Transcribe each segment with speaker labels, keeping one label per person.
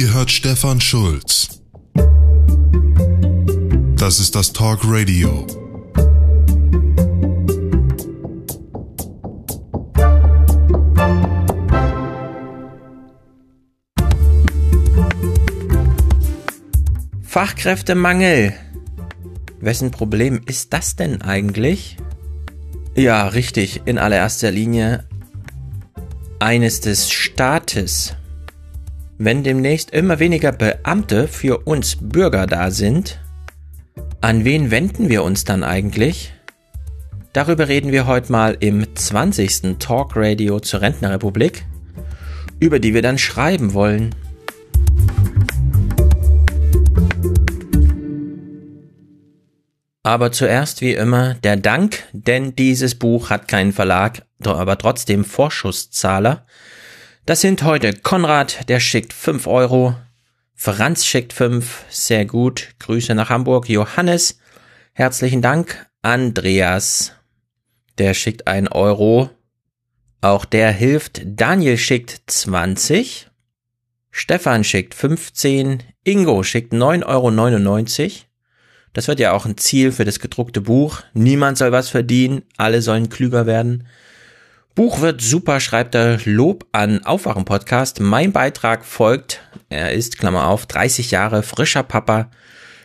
Speaker 1: Ihr hört Stefan Schulz. Das ist das Talk Radio.
Speaker 2: Fachkräftemangel. Wessen Problem ist das denn eigentlich? Ja, richtig, in allererster Linie eines des Staates. Wenn demnächst immer weniger Beamte für uns Bürger da sind, an wen wenden wir uns dann eigentlich? Darüber reden wir heute mal im 20. Talk Radio zur Rentnerrepublik, über die wir dann schreiben wollen. Aber zuerst wie immer der Dank, denn dieses Buch hat keinen Verlag, aber trotzdem Vorschusszahler. Das sind heute Konrad, der schickt 5 Euro, Franz schickt 5, sehr gut, Grüße nach Hamburg, Johannes, herzlichen Dank, Andreas, der schickt 1 Euro, auch der hilft, Daniel schickt 20, Stefan schickt 15, Ingo schickt 9,99 Euro, das wird ja auch ein Ziel für das gedruckte Buch. Niemand soll was verdienen, alle sollen klüger werden. Buch wird super, schreibt er Lob an Aufwachen Podcast. Mein Beitrag folgt, er ist, Klammer auf, 30 Jahre frischer Papa.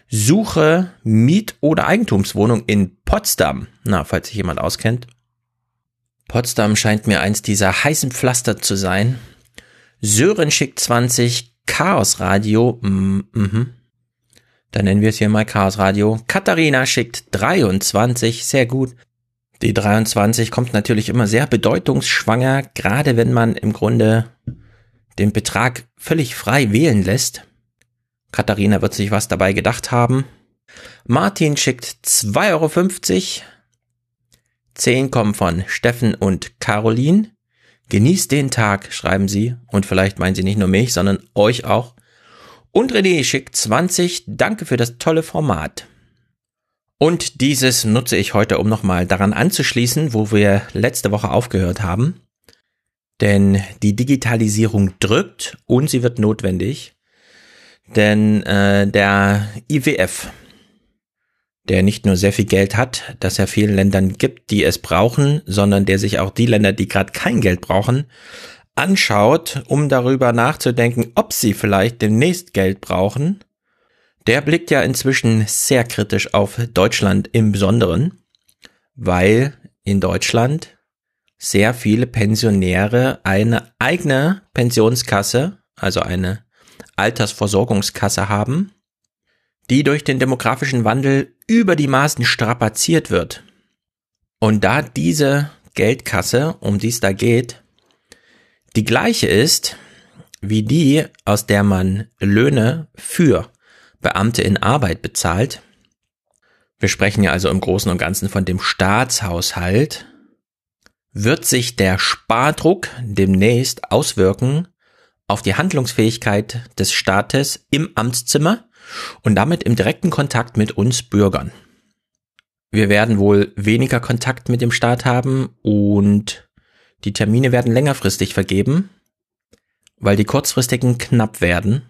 Speaker 2: Suche Miet- oder Eigentumswohnung in Potsdam. Na, falls sich jemand auskennt. Potsdam scheint mir eins dieser heißen Pflaster zu sein. Sören schickt 20, Chaos Radio, mhm. Dann nennen wir es hier mal Chaos Radio. Katharina schickt 23, sehr gut. Die 23 kommt natürlich immer sehr bedeutungsschwanger, gerade wenn man im Grunde den Betrag völlig frei wählen lässt. Katharina wird sich was dabei gedacht haben. Martin schickt 2,50 Euro. 10 kommen von Steffen und Caroline. Genießt den Tag, schreiben sie. Und vielleicht meinen sie nicht nur mich, sondern euch auch. Und René schickt 20. Danke für das tolle Format. Und dieses nutze ich heute, um nochmal daran anzuschließen, wo wir letzte Woche aufgehört haben. Denn die Digitalisierung drückt und sie wird notwendig. Denn äh, der IWF, der nicht nur sehr viel Geld hat, das er vielen Ländern gibt, die es brauchen, sondern der sich auch die Länder, die gerade kein Geld brauchen, anschaut, um darüber nachzudenken, ob sie vielleicht demnächst Geld brauchen, der blickt ja inzwischen sehr kritisch auf Deutschland im Besonderen, weil in Deutschland sehr viele Pensionäre eine eigene Pensionskasse, also eine Altersversorgungskasse haben, die durch den demografischen Wandel über die Maßen strapaziert wird. Und da diese Geldkasse, um die es da geht, die gleiche ist wie die, aus der man Löhne für Beamte in Arbeit bezahlt. Wir sprechen ja also im Großen und Ganzen von dem Staatshaushalt. Wird sich der Spardruck demnächst auswirken auf die Handlungsfähigkeit des Staates im Amtszimmer und damit im direkten Kontakt mit uns Bürgern. Wir werden wohl weniger Kontakt mit dem Staat haben und die Termine werden längerfristig vergeben, weil die kurzfristigen knapp werden.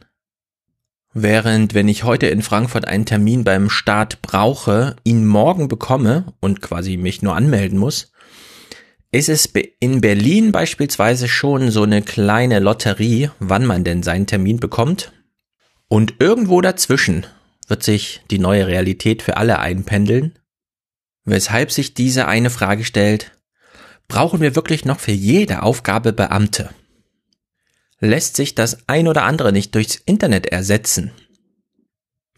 Speaker 2: Während wenn ich heute in Frankfurt einen Termin beim Staat brauche, ihn morgen bekomme und quasi mich nur anmelden muss, ist es in Berlin beispielsweise schon so eine kleine Lotterie, wann man denn seinen Termin bekommt. Und irgendwo dazwischen wird sich die neue Realität für alle einpendeln, weshalb sich diese eine Frage stellt, brauchen wir wirklich noch für jede Aufgabe Beamte? Lässt sich das ein oder andere nicht durchs Internet ersetzen?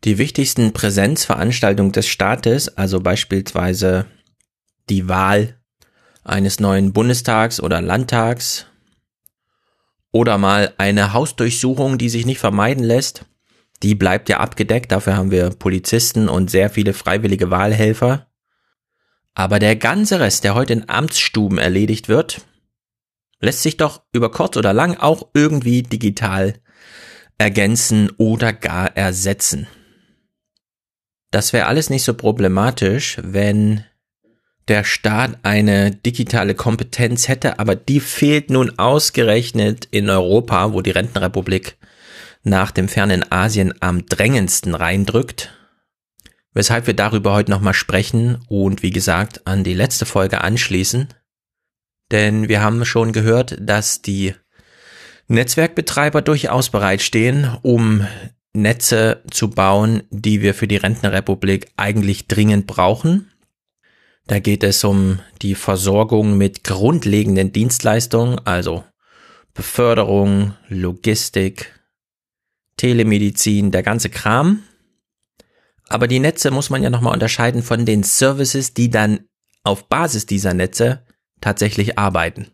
Speaker 2: Die wichtigsten Präsenzveranstaltungen des Staates, also beispielsweise die Wahl eines neuen Bundestags oder Landtags oder mal eine Hausdurchsuchung, die sich nicht vermeiden lässt, die bleibt ja abgedeckt. Dafür haben wir Polizisten und sehr viele freiwillige Wahlhelfer. Aber der ganze Rest, der heute in Amtsstuben erledigt wird, lässt sich doch über kurz oder lang auch irgendwie digital ergänzen oder gar ersetzen. Das wäre alles nicht so problematisch, wenn der Staat eine digitale Kompetenz hätte, aber die fehlt nun ausgerechnet in Europa, wo die Rentenrepublik nach dem fernen Asien am drängendsten reindrückt. Weshalb wir darüber heute nochmal sprechen und wie gesagt an die letzte Folge anschließen. Denn wir haben schon gehört, dass die Netzwerkbetreiber durchaus bereitstehen, um Netze zu bauen, die wir für die Rentnerrepublik eigentlich dringend brauchen. Da geht es um die Versorgung mit grundlegenden Dienstleistungen, also Beförderung, Logistik, Telemedizin, der ganze Kram. Aber die Netze muss man ja nochmal unterscheiden von den Services, die dann auf Basis dieser Netze tatsächlich arbeiten.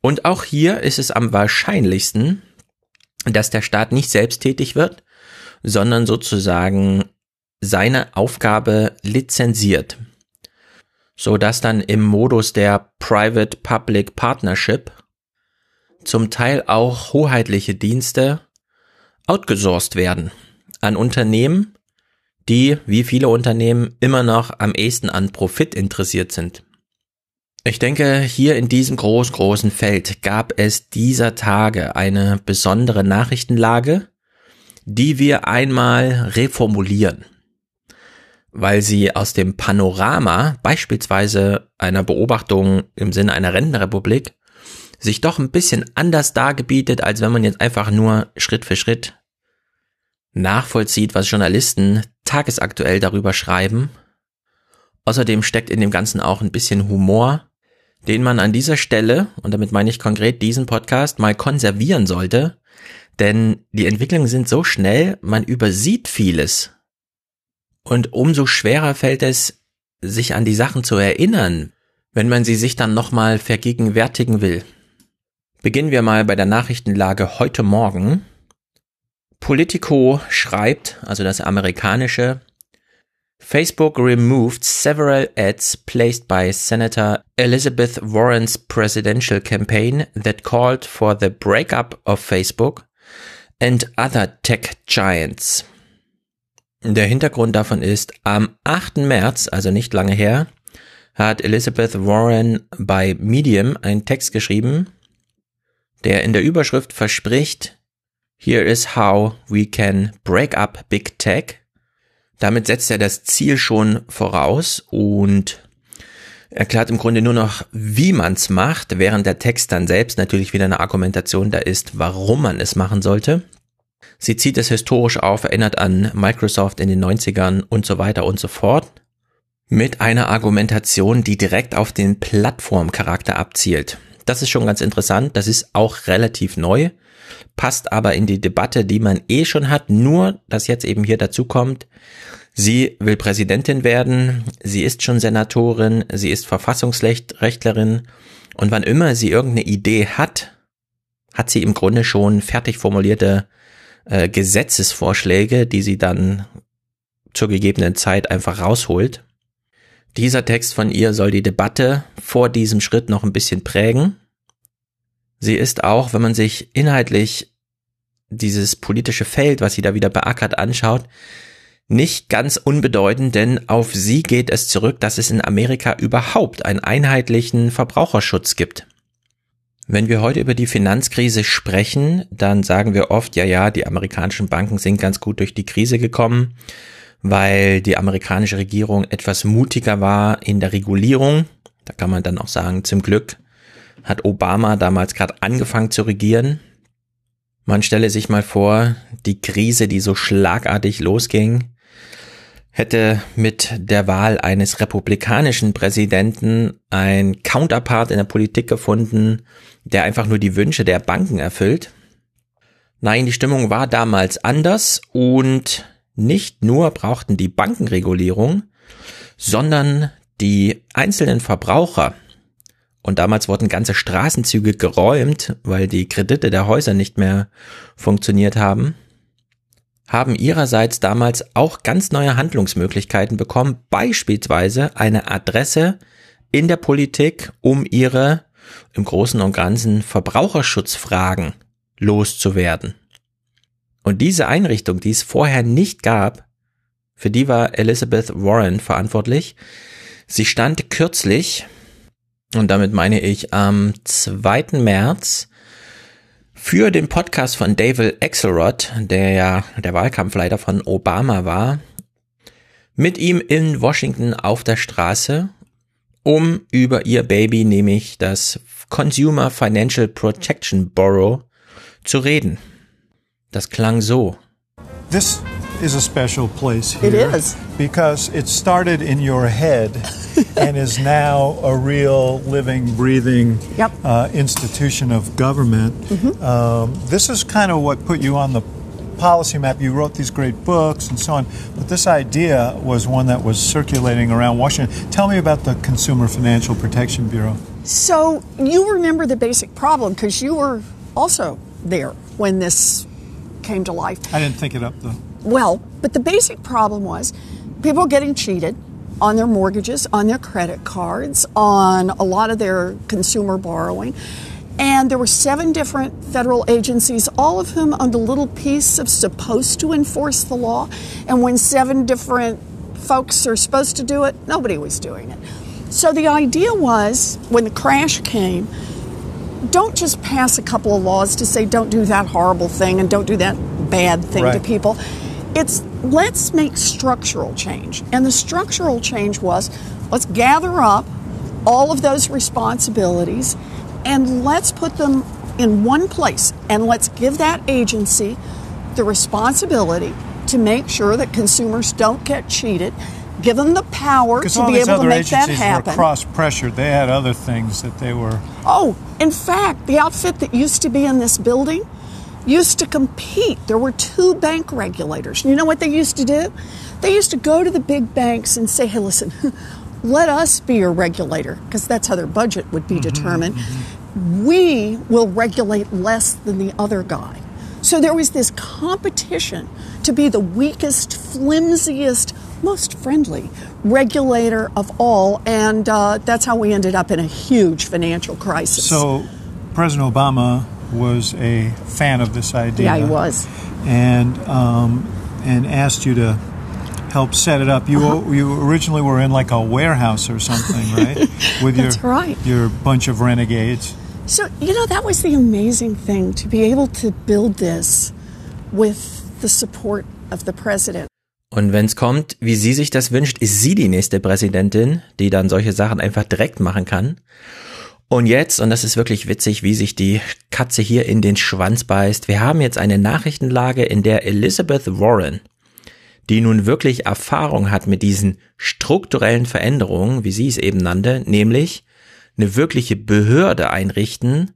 Speaker 2: Und auch hier ist es am wahrscheinlichsten, dass der Staat nicht selbst tätig wird, sondern sozusagen seine Aufgabe lizenziert, so dass dann im Modus der Private-Public Partnership zum Teil auch hoheitliche Dienste outgesourced werden an Unternehmen, die, wie viele Unternehmen, immer noch am ehesten an Profit interessiert sind. Ich denke, hier in diesem groß, großen Feld gab es dieser Tage eine besondere Nachrichtenlage, die wir einmal reformulieren, weil sie aus dem Panorama beispielsweise einer Beobachtung im Sinne einer Rentenrepublik sich doch ein bisschen anders dargebietet, als wenn man jetzt einfach nur Schritt für Schritt nachvollzieht, was Journalisten tagesaktuell darüber schreiben. Außerdem steckt in dem Ganzen auch ein bisschen Humor den man an dieser Stelle, und damit meine ich konkret diesen Podcast, mal konservieren sollte, denn die Entwicklungen sind so schnell, man übersieht vieles. Und umso schwerer fällt es, sich an die Sachen zu erinnern, wenn man sie sich dann nochmal vergegenwärtigen will. Beginnen wir mal bei der Nachrichtenlage heute Morgen. Politico schreibt, also das amerikanische, Facebook removed several ads placed by Senator Elizabeth Warren's presidential campaign that called for the breakup of Facebook and other tech giants. Der Hintergrund davon ist, am 8. März, also nicht lange her, hat Elizabeth Warren bei Medium einen Text geschrieben, der in der Überschrift verspricht, Here is how we can break up big tech damit setzt er das Ziel schon voraus und erklärt im Grunde nur noch, wie man es macht, während der Text dann selbst natürlich wieder eine Argumentation da ist, warum man es machen sollte. Sie zieht es historisch auf, erinnert an Microsoft in den 90ern und so weiter und so fort. Mit einer Argumentation, die direkt auf den Plattformcharakter abzielt. Das ist schon ganz interessant. Das ist auch relativ neu, passt aber in die Debatte, die man eh schon hat. Nur, dass jetzt eben hier dazu kommt, Sie will Präsidentin werden, sie ist schon Senatorin, sie ist Verfassungsrechtlerin und wann immer sie irgendeine Idee hat, hat sie im Grunde schon fertig formulierte äh, Gesetzesvorschläge, die sie dann zur gegebenen Zeit einfach rausholt. Dieser Text von ihr soll die Debatte vor diesem Schritt noch ein bisschen prägen. Sie ist auch, wenn man sich inhaltlich dieses politische Feld, was sie da wieder beackert, anschaut, nicht ganz unbedeutend, denn auf sie geht es zurück, dass es in Amerika überhaupt einen einheitlichen Verbraucherschutz gibt. Wenn wir heute über die Finanzkrise sprechen, dann sagen wir oft, ja, ja, die amerikanischen Banken sind ganz gut durch die Krise gekommen, weil die amerikanische Regierung etwas mutiger war in der Regulierung. Da kann man dann auch sagen, zum Glück hat Obama damals gerade angefangen zu regieren. Man stelle sich mal vor, die Krise, die so schlagartig losging, hätte mit der Wahl eines republikanischen Präsidenten ein Counterpart in der Politik gefunden, der einfach nur die Wünsche der Banken erfüllt. Nein, die Stimmung war damals anders und nicht nur brauchten die Bankenregulierung, sondern die einzelnen Verbraucher. Und damals wurden ganze Straßenzüge geräumt, weil die Kredite der Häuser nicht mehr funktioniert haben haben ihrerseits damals auch ganz neue Handlungsmöglichkeiten bekommen, beispielsweise eine Adresse in der Politik, um ihre im Großen und Ganzen Verbraucherschutzfragen loszuwerden. Und diese Einrichtung, die es vorher nicht gab, für die war Elizabeth Warren verantwortlich. Sie stand kürzlich, und damit meine ich am 2. März Für den Podcast von David Axelrod, der ja der Wahlkampfleiter von Obama war, mit ihm in Washington auf der Straße, um über ihr Baby, nämlich das Consumer Financial Protection Bureau, zu reden. Das klang so.
Speaker 3: This is a special place
Speaker 4: here.
Speaker 3: here.
Speaker 4: is.
Speaker 3: Because it started in your head and is now a real living, breathing
Speaker 4: Yep.
Speaker 3: uh, institution of government. Um, this is kind of what put you on the policy map. You wrote these great books and so on, but this idea was one that was circulating around Washington. Tell me about the Consumer Financial Protection Bureau.
Speaker 4: So you remember the basic problem because you were also there when this came to life.
Speaker 3: I didn't think it up though.
Speaker 4: Well, but the basic problem was people getting cheated on their mortgages, on their credit cards, on a lot of their consumer borrowing. And there were seven different federal agencies, all of whom owned a little piece of supposed to enforce the law. And when seven different folks are supposed to do it, nobody was doing it. So the idea was when the crash came, don't just pass a couple of laws to say don't do that horrible thing and don't do that bad thing to people. It's let's make structural change. And the structural change was let's gather up all of those responsibilities and let's put them in one place and let's give that agency the responsibility to make sure that consumers don't get cheated. Give them the power to be able to make that
Speaker 3: agencies were
Speaker 4: happen.
Speaker 3: cross pressured. They had other things that they were.
Speaker 4: Oh, in fact, the outfit that used to be in this building used to compete. There were two bank regulators. You know what they used to do? They used to go to the big banks and say, hey, listen, let us be your regulator, because that's how their budget would be determined. We will regulate less than the other guy. So there was this competition to be the weakest, flimsiest, most friendly regulator of all, and uh, that's how we ended up in a huge financial crisis.
Speaker 3: So, President Obama was a fan of this idea.
Speaker 4: yeah, he was.
Speaker 3: and um, and asked you to help set it up. You
Speaker 4: Uh-huh.
Speaker 3: you originally were in like a warehouse or something, right? With
Speaker 4: That's
Speaker 3: your
Speaker 4: right.
Speaker 3: your bunch of renegades.
Speaker 4: So, you know, that was the amazing thing to be able to build this with the support of the president.
Speaker 2: Und wenn's kommt, wie sie sich das wünscht, ist sie die nächste Präsidentin, die dann solche Sachen einfach direkt machen kann. Und jetzt, und das ist wirklich witzig, wie sich die Katze hier in den Schwanz beißt, wir haben jetzt eine Nachrichtenlage, in der Elizabeth Warren, die nun wirklich Erfahrung hat mit diesen strukturellen Veränderungen, wie sie es eben nannte, nämlich eine wirkliche Behörde einrichten,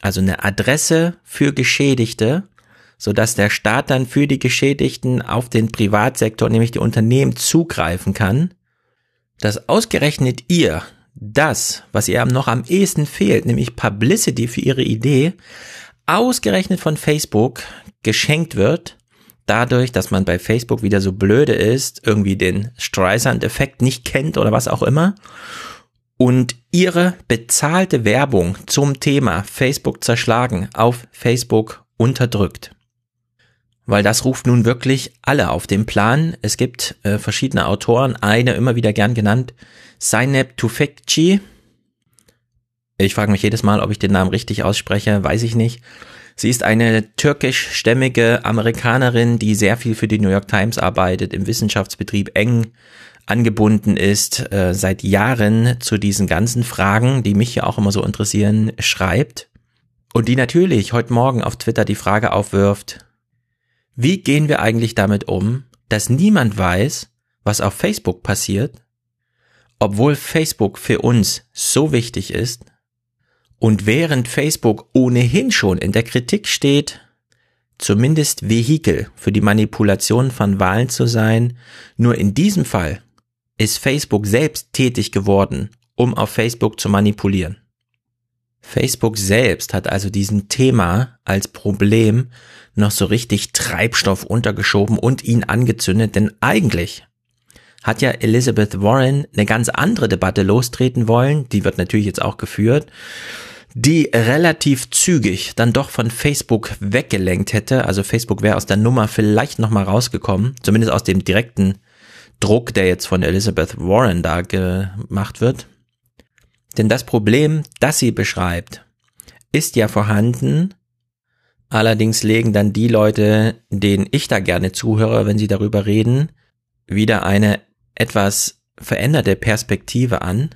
Speaker 2: also eine Adresse für Geschädigte, sodass der Staat dann für die Geschädigten auf den Privatsektor, nämlich die Unternehmen, zugreifen kann, dass ausgerechnet ihr das, was ihr noch am ehesten fehlt, nämlich Publicity für ihre Idee, ausgerechnet von Facebook geschenkt wird, dadurch, dass man bei Facebook wieder so blöde ist, irgendwie den Streisand-Effekt nicht kennt oder was auch immer, und ihre bezahlte Werbung zum Thema Facebook zerschlagen auf Facebook unterdrückt. Weil das ruft nun wirklich alle auf den Plan. Es gibt äh, verschiedene Autoren, eine immer wieder gern genannt, Zeynep Tufekci. Ich frage mich jedes Mal, ob ich den Namen richtig ausspreche, weiß ich nicht. Sie ist eine türkischstämmige Amerikanerin, die sehr viel für die New York Times arbeitet, im Wissenschaftsbetrieb eng angebunden ist, äh, seit Jahren zu diesen ganzen Fragen, die mich ja auch immer so interessieren, schreibt. Und die natürlich heute Morgen auf Twitter die Frage aufwirft, wie gehen wir eigentlich damit um, dass niemand weiß, was auf Facebook passiert, obwohl Facebook für uns so wichtig ist und während Facebook ohnehin schon in der Kritik steht, zumindest Vehikel für die Manipulation von Wahlen zu sein, nur in diesem Fall ist Facebook selbst tätig geworden, um auf Facebook zu manipulieren. Facebook selbst hat also diesem Thema als Problem noch so richtig Treibstoff untergeschoben und ihn angezündet, denn eigentlich hat ja Elizabeth Warren eine ganz andere Debatte lostreten wollen, die wird natürlich jetzt auch geführt, die relativ zügig dann doch von Facebook weggelenkt hätte. Also Facebook wäre aus der Nummer vielleicht nochmal rausgekommen, zumindest aus dem direkten Druck, der jetzt von Elizabeth Warren da gemacht wird. Denn das Problem, das sie beschreibt, ist ja vorhanden, Allerdings legen dann die Leute, denen ich da gerne zuhöre, wenn sie darüber reden, wieder eine etwas veränderte Perspektive an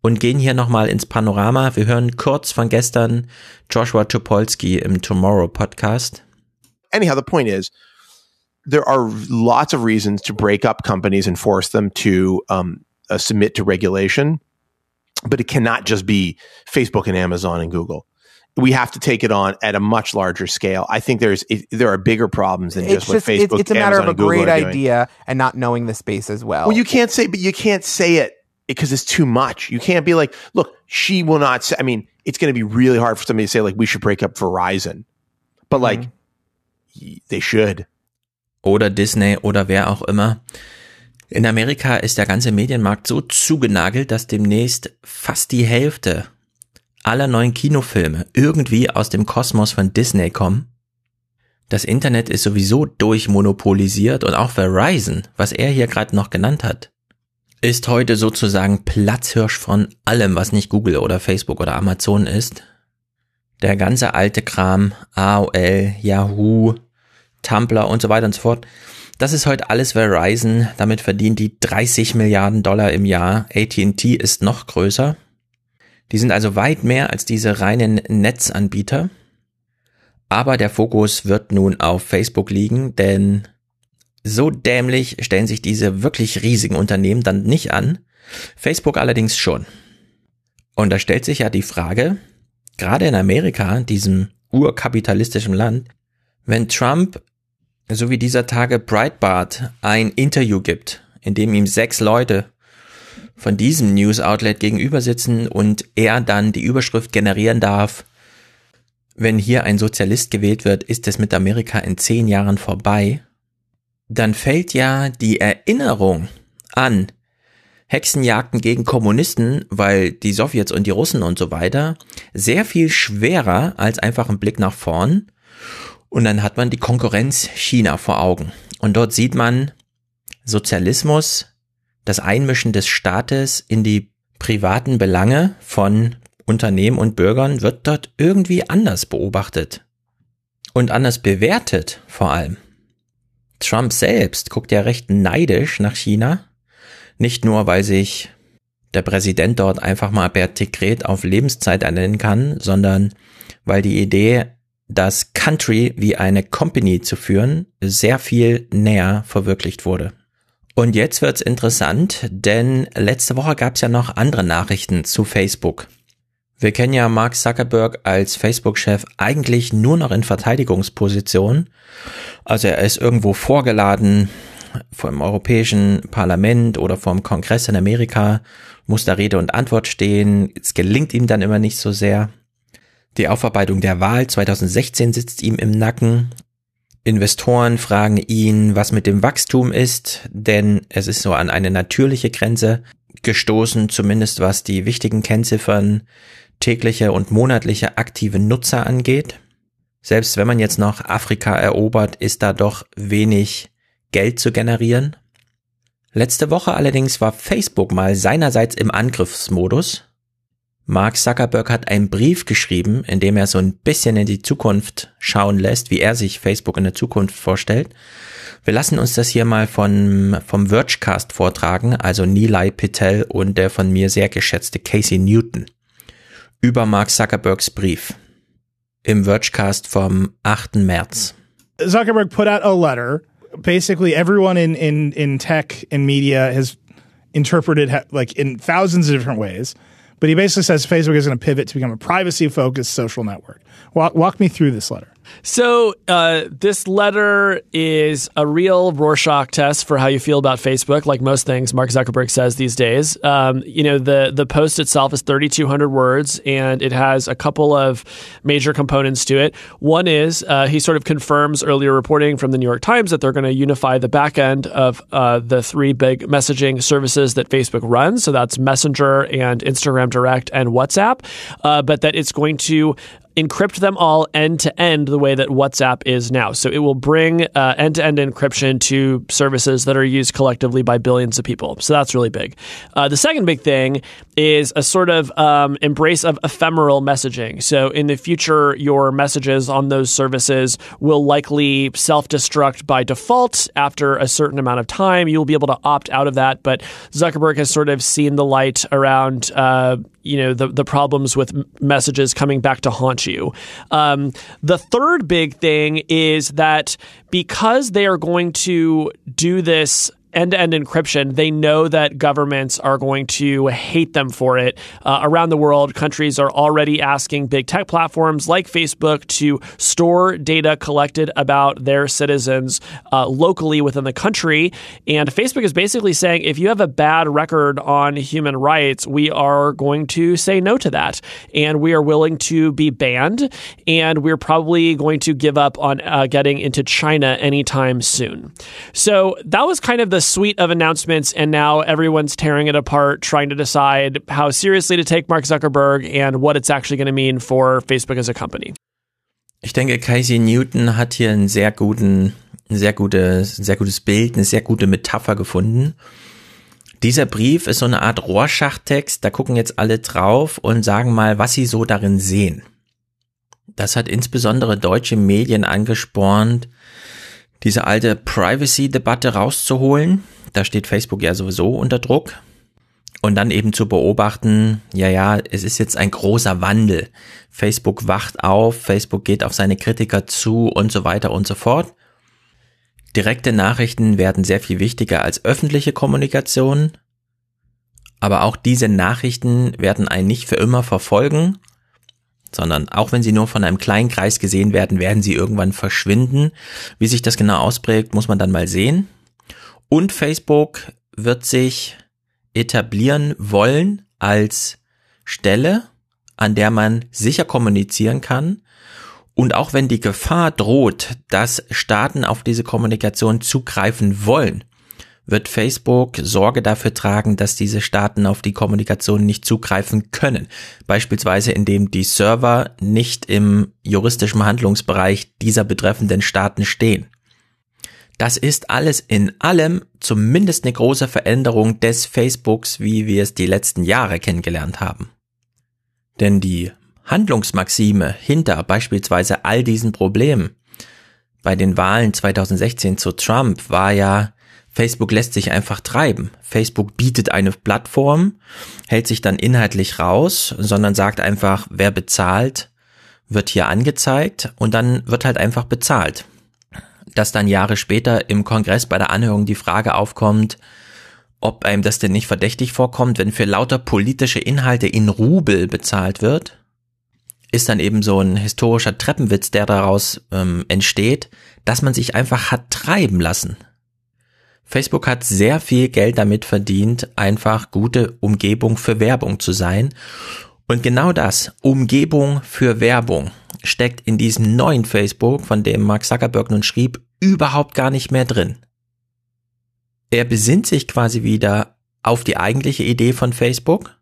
Speaker 2: und gehen hier nochmal ins Panorama. Wir hören kurz von gestern Joshua Topolsky im Tomorrow Podcast.
Speaker 5: Anyhow, the point is, there are lots of reasons to break up companies and force them to um, uh, submit to regulation, but it cannot just be Facebook and Amazon and Google. We have to take it on at a much larger scale. I think there's it, there are bigger problems than
Speaker 6: it's
Speaker 5: just, what Facebook.
Speaker 6: It's, it's a matter
Speaker 5: Amazon,
Speaker 6: of a great idea and not knowing the space as well.
Speaker 5: Well, you can't say, but you can't say it because it's too much. You can't be like, look, she will not say. I mean, it's going to be really hard for somebody to say like we should break up Verizon, but like mm-hmm. y- they should.
Speaker 2: oder Disney oder wer auch immer. In Amerika ist der ganze Medienmarkt so zugenagelt, dass demnächst fast die Hälfte aller neuen Kinofilme irgendwie aus dem Kosmos von Disney kommen. Das Internet ist sowieso durchmonopolisiert und auch Verizon, was er hier gerade noch genannt hat, ist heute sozusagen Platzhirsch von allem, was nicht Google oder Facebook oder Amazon ist. Der ganze alte Kram, AOL, Yahoo, Tumblr und so weiter und so fort. Das ist heute alles Verizon. Damit verdient die 30 Milliarden Dollar im Jahr. AT&T ist noch größer. Die sind also weit mehr als diese reinen Netzanbieter. Aber der Fokus wird nun auf Facebook liegen, denn so dämlich stellen sich diese wirklich riesigen Unternehmen dann nicht an. Facebook allerdings schon. Und da stellt sich ja die Frage, gerade in Amerika, diesem urkapitalistischen Land, wenn Trump, so wie dieser Tage Breitbart, ein Interview gibt, in dem ihm sechs Leute von diesem News Outlet gegenüber sitzen und er dann die Überschrift generieren darf, wenn hier ein Sozialist gewählt wird, ist es mit Amerika in zehn Jahren vorbei, dann fällt ja die Erinnerung an Hexenjagden gegen Kommunisten, weil die Sowjets und die Russen und so weiter, sehr viel schwerer als einfach ein Blick nach vorn. Und dann hat man die Konkurrenz China vor Augen. Und dort sieht man Sozialismus, das Einmischen des Staates in die privaten Belange von Unternehmen und Bürgern wird dort irgendwie anders beobachtet. Und anders bewertet vor allem. Trump selbst guckt ja recht neidisch nach China. Nicht nur, weil sich der Präsident dort einfach mal per Dekret auf Lebenszeit ernennen kann, sondern weil die Idee, das Country wie eine Company zu führen, sehr viel näher verwirklicht wurde. Und jetzt wird's interessant, denn letzte Woche gab's ja noch andere Nachrichten zu Facebook. Wir kennen ja Mark Zuckerberg als Facebook-Chef eigentlich nur noch in Verteidigungsposition. Also er ist irgendwo vorgeladen vom Europäischen Parlament oder vom Kongress in Amerika, muss da Rede und Antwort stehen. Es gelingt ihm dann immer nicht so sehr. Die Aufarbeitung der Wahl 2016 sitzt ihm im Nacken. Investoren fragen ihn, was mit dem Wachstum ist, denn es ist so an eine natürliche Grenze gestoßen, zumindest was die wichtigen Kennziffern tägliche und monatliche aktive Nutzer angeht. Selbst wenn man jetzt noch Afrika erobert, ist da doch wenig Geld zu generieren. Letzte Woche allerdings war Facebook mal seinerseits im Angriffsmodus. Mark Zuckerberg hat einen Brief geschrieben, in dem er so ein bisschen in die Zukunft schauen lässt, wie er sich Facebook in der Zukunft vorstellt. Wir lassen uns das hier mal von, vom Vergecast vortragen, also Nilay Patel und der von mir sehr geschätzte Casey Newton über Mark Zuckerbergs Brief im Vergecast vom 8. März.
Speaker 7: Zuckerberg put out a letter. Basically, everyone in, in, in tech and media has interpreted like in thousands of different ways. But he basically says Facebook is going to pivot to become a privacy focused social network. Walk, walk me through this letter.
Speaker 8: So, uh, this letter is a real Rorschach test for how you feel about Facebook, like most things Mark Zuckerberg says these days. Um, you know, the, the post itself is 3,200 words and it has a couple of major components to it. One is uh, he sort of confirms earlier reporting from the New York Times that they're going to unify the back end of uh, the three big messaging services that Facebook runs. So that's Messenger and Instagram Direct and WhatsApp, uh, but that it's going to encrypt them all end to end the way that WhatsApp is now. So it will bring end to end encryption to services that are used collectively by billions of people. So that's really big. Uh, the second big thing is a sort of um, embrace of ephemeral messaging. So in the future, your messages on those services will likely self destruct by default after a certain amount of time. You'll be able to opt out of that. But Zuckerberg has sort of seen the light around. Uh, you know the the problems with messages coming back to haunt you. Um, the third big thing is that because they are going to do this end to end encryption, they know that governments are going to hate them for it. Uh, around the world, countries are already asking big tech platforms like Facebook to store data collected about their citizens uh, locally within the country. And Facebook is basically saying if you have a bad record on human rights, we are going to say no to that. And we are willing to be banned. And we're probably going to give up on uh, getting into China anytime soon. So that was kind of the suite of announcements, and now everyone's tearing it apart, trying to decide how seriously to take Mark Zuckerberg and what it's actually going to mean for Facebook as a company.
Speaker 2: Ich denke, Casey Newton hat hier einen sehr guten, ein sehr gutes, sehr gutes Bild, eine sehr gute Metapher gefunden. Dieser Brief ist so eine Art Rohrschachtext, da gucken jetzt alle drauf und sagen mal, was sie so darin sehen. Das hat insbesondere deutsche Medien angespornt, diese alte Privacy-Debatte rauszuholen. Da steht Facebook ja sowieso unter Druck. Und dann eben zu beobachten, ja, ja, es ist jetzt ein großer Wandel. Facebook wacht auf, Facebook geht auf seine Kritiker zu und so weiter und so fort. Direkte Nachrichten werden sehr viel wichtiger als öffentliche Kommunikation. Aber auch diese Nachrichten werden einen nicht für immer verfolgen sondern auch wenn sie nur von einem kleinen Kreis gesehen werden, werden sie irgendwann verschwinden. Wie sich das genau ausprägt, muss man dann mal sehen. Und Facebook wird sich etablieren wollen als Stelle, an der man sicher kommunizieren kann. Und auch wenn die Gefahr droht, dass Staaten auf diese Kommunikation zugreifen wollen, wird Facebook Sorge dafür tragen, dass diese Staaten auf die Kommunikation nicht zugreifen können. Beispielsweise indem die Server nicht im juristischen Handlungsbereich dieser betreffenden Staaten stehen. Das ist alles in allem zumindest eine große Veränderung des Facebooks, wie wir es die letzten Jahre kennengelernt haben. Denn die Handlungsmaxime hinter beispielsweise all diesen Problemen bei den Wahlen 2016 zu Trump war ja, Facebook lässt sich einfach treiben. Facebook bietet eine Plattform, hält sich dann inhaltlich raus, sondern sagt einfach, wer bezahlt, wird hier angezeigt und dann wird halt einfach bezahlt. Dass dann Jahre später im Kongress bei der Anhörung die Frage aufkommt, ob einem das denn nicht verdächtig vorkommt, wenn für lauter politische Inhalte in Rubel bezahlt wird, ist dann eben so ein historischer Treppenwitz, der daraus ähm, entsteht, dass man sich einfach hat treiben lassen. Facebook hat sehr viel Geld damit verdient, einfach gute Umgebung für Werbung zu sein. Und genau das, Umgebung für Werbung, steckt in diesem neuen Facebook, von dem Mark Zuckerberg nun schrieb, überhaupt gar nicht mehr drin. Er besinnt sich quasi wieder auf die eigentliche Idee von Facebook.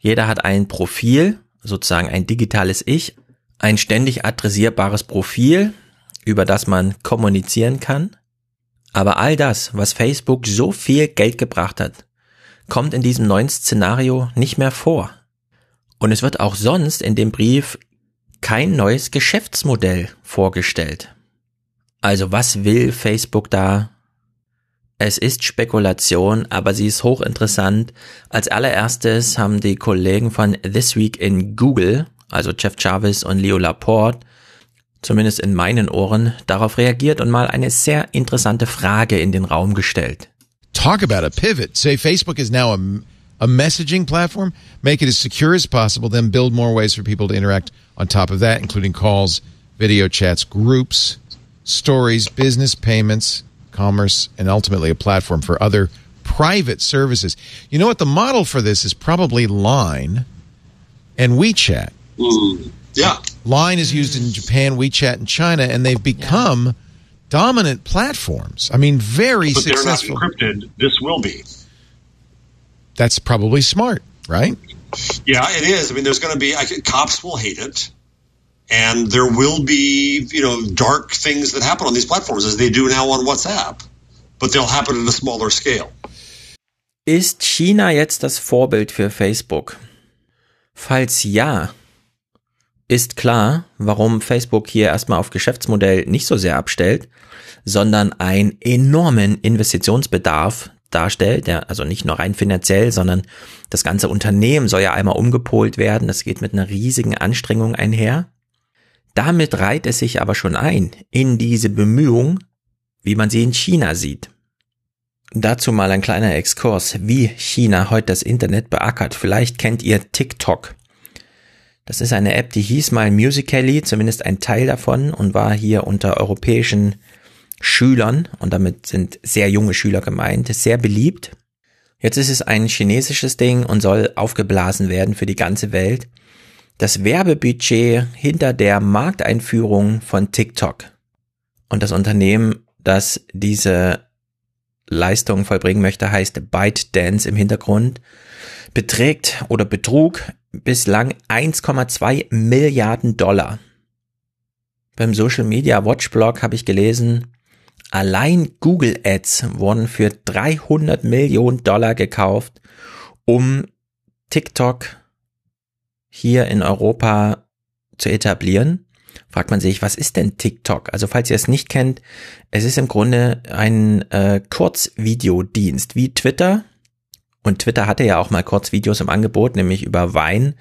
Speaker 2: Jeder hat ein Profil, sozusagen ein digitales Ich, ein ständig adressierbares Profil, über das man kommunizieren kann. Aber all das, was Facebook so viel Geld gebracht hat, kommt in diesem neuen Szenario nicht mehr vor. Und es wird auch sonst in dem Brief kein neues Geschäftsmodell vorgestellt. Also was will Facebook da? Es ist Spekulation, aber sie ist hochinteressant. Als allererstes haben die Kollegen von This Week in Google, also Jeff Jarvis und Leo Laporte, zumindest in meinen Ohren, darauf reagiert und mal eine sehr interessante Frage in den Raum gestellt.
Speaker 9: Talk about a pivot. Say Facebook is now a, a messaging platform. Make it as secure as possible, then build more ways for people to interact on top of that, including calls, video chats, groups, stories, business payments, commerce, and ultimately a platform for other private services. You know what? The model for this is probably Line and WeChat.
Speaker 10: Mm, yeah.
Speaker 9: Line is used in Japan, WeChat in China, and they've become yeah. dominant platforms. I mean, very
Speaker 10: but
Speaker 9: successful.
Speaker 10: They're not encrypted. This will be.
Speaker 9: That's probably smart, right?
Speaker 10: Yeah, it is. I mean, there's going to be I, cops will hate it, And there will be, you know, dark things that happen on these platforms as they do now on WhatsApp, but they'll happen at a smaller scale.
Speaker 2: Ist China jetzt das Vorbild für Facebook? Falls ja, ist klar, warum Facebook hier erstmal auf Geschäftsmodell nicht so sehr abstellt, sondern einen enormen Investitionsbedarf darstellt, ja, also nicht nur rein finanziell, sondern das ganze Unternehmen soll ja einmal umgepolt werden, das geht mit einer riesigen Anstrengung einher. Damit reiht es sich aber schon ein in diese Bemühung, wie man sie in China sieht. Dazu mal ein kleiner Exkurs, wie China heute das Internet beackert. Vielleicht kennt ihr TikTok. Das ist eine App, die hieß mal Musical.ly, zumindest ein Teil davon und war hier unter europäischen Schülern, und damit sind sehr junge Schüler gemeint, sehr beliebt. Jetzt ist es ein chinesisches Ding und soll aufgeblasen werden für die ganze Welt. Das Werbebudget hinter der Markteinführung von TikTok und das Unternehmen, das diese Leistung vollbringen möchte, heißt ByteDance im Hintergrund, beträgt oder betrug bislang 1,2 Milliarden Dollar. Beim Social Media Watch Blog habe ich gelesen, allein Google Ads wurden für 300 Millionen Dollar gekauft, um TikTok hier in Europa zu etablieren. Fragt man sich, was ist denn TikTok? Also falls ihr es nicht kennt, es ist im Grunde ein äh, Kurzvideodienst wie Twitter, und Twitter hatte ja auch mal kurz Videos im Angebot, nämlich über Vine,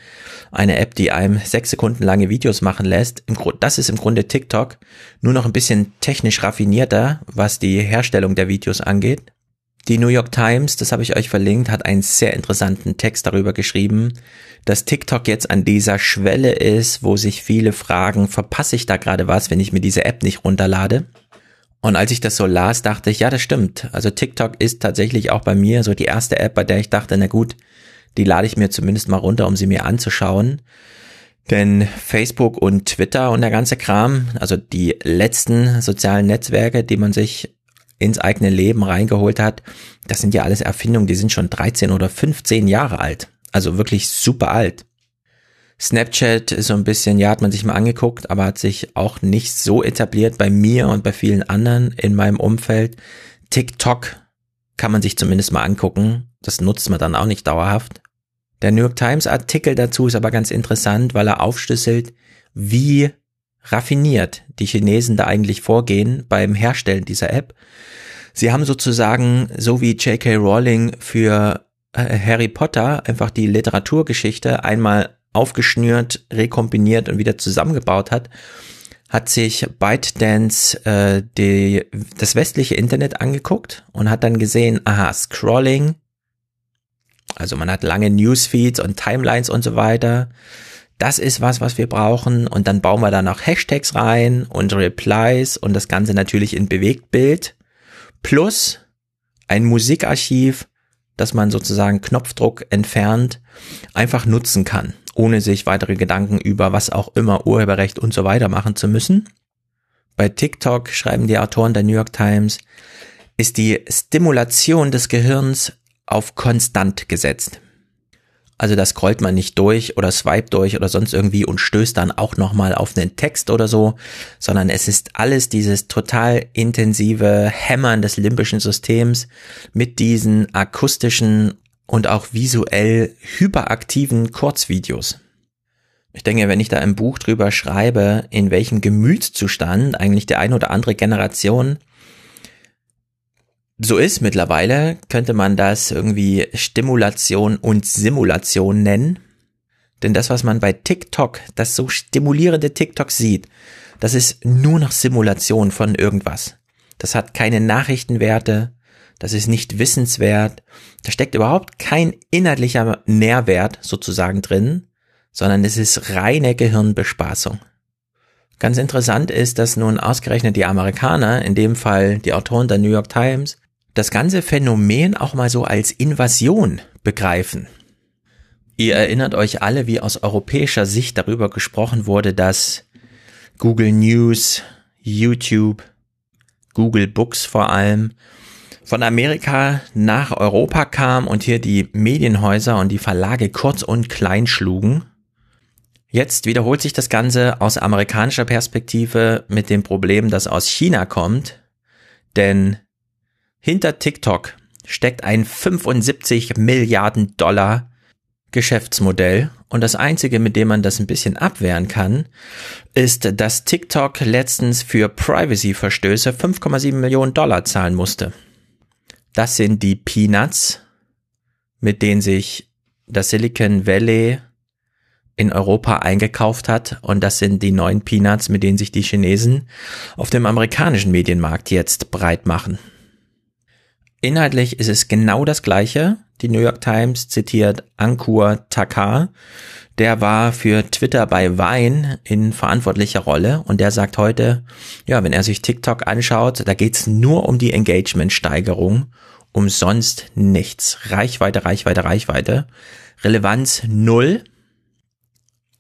Speaker 2: eine App, die einem sechs Sekunden lange Videos machen lässt. Das ist im Grunde TikTok, nur noch ein bisschen technisch raffinierter, was die Herstellung der Videos angeht. Die New York Times, das habe ich euch verlinkt, hat einen sehr interessanten Text darüber geschrieben, dass TikTok jetzt an dieser Schwelle ist, wo sich viele fragen, verpasse ich da gerade was, wenn ich mir diese App nicht runterlade? Und als ich das so las, dachte ich, ja, das stimmt. Also TikTok ist tatsächlich auch bei mir so die erste App, bei der ich dachte, na gut, die lade ich mir zumindest mal runter, um sie mir anzuschauen. Denn Facebook und Twitter und der ganze Kram, also die letzten sozialen Netzwerke, die man sich ins eigene Leben reingeholt hat, das sind ja alles Erfindungen, die sind schon 13 oder 15 Jahre alt. Also wirklich super alt. Snapchat ist so ein bisschen, ja, hat man sich mal angeguckt, aber hat sich auch nicht so etabliert bei mir und bei vielen anderen in meinem Umfeld. TikTok kann man sich zumindest mal angucken. Das nutzt man dann auch nicht dauerhaft. Der New York Times Artikel dazu ist aber ganz interessant, weil er aufschlüsselt, wie raffiniert die Chinesen da eigentlich vorgehen beim Herstellen dieser App. Sie haben sozusagen, so wie J.K. Rowling für äh, Harry Potter einfach die Literaturgeschichte einmal aufgeschnürt, rekombiniert und wieder zusammengebaut hat, hat sich ByteDance äh, die, das westliche Internet angeguckt und hat dann gesehen, aha, Scrolling, also man hat lange Newsfeeds und Timelines und so weiter. Das ist was, was wir brauchen. Und dann bauen wir da noch Hashtags rein und Replies und das Ganze natürlich in Bewegtbild. Plus ein Musikarchiv, das man sozusagen Knopfdruck entfernt einfach nutzen kann ohne sich weitere Gedanken über was auch immer Urheberrecht und so weiter machen zu müssen. Bei TikTok schreiben die Autoren der New York Times, ist die Stimulation des Gehirns auf konstant gesetzt. Also da scrollt man nicht durch oder swipe durch oder sonst irgendwie und stößt dann auch nochmal auf einen Text oder so, sondern es ist alles dieses total intensive Hämmern des limbischen Systems mit diesen akustischen und auch visuell hyperaktiven Kurzvideos. Ich denke, wenn ich da im Buch drüber schreibe, in welchem Gemütszustand eigentlich der ein oder andere Generation so ist mittlerweile, könnte man das irgendwie Stimulation und Simulation nennen. Denn das, was man bei TikTok, das so stimulierende TikTok sieht, das ist nur noch Simulation von irgendwas. Das hat keine Nachrichtenwerte, das ist nicht wissenswert, da steckt überhaupt kein inhaltlicher Nährwert sozusagen drin, sondern es ist reine Gehirnbespaßung. Ganz interessant ist, dass nun ausgerechnet die Amerikaner, in dem Fall die Autoren der New York Times, das ganze Phänomen auch mal so als Invasion begreifen. Ihr erinnert euch alle, wie aus europäischer Sicht darüber gesprochen wurde, dass Google News, YouTube, Google Books vor allem von Amerika nach Europa kam und hier die Medienhäuser und die Verlage kurz und klein schlugen. Jetzt wiederholt sich das Ganze aus amerikanischer Perspektive mit dem Problem, das aus China kommt, denn hinter TikTok steckt ein 75 Milliarden Dollar Geschäftsmodell und das einzige, mit dem man das ein bisschen abwehren kann, ist, dass TikTok letztens für Privacy-Verstöße 5,7 Millionen Dollar zahlen musste. Das sind die Peanuts, mit denen sich das Silicon Valley in Europa eingekauft hat und das sind die neuen Peanuts, mit denen sich die Chinesen auf dem amerikanischen Medienmarkt jetzt breit machen. Inhaltlich ist es genau das gleiche. Die New York Times zitiert Ankur Takar. Der war für Twitter bei Vine in verantwortlicher Rolle und der sagt heute, ja, wenn er sich TikTok anschaut, da geht's nur um die Engagementsteigerung, um sonst nichts. Reichweite, Reichweite, Reichweite. Relevanz null.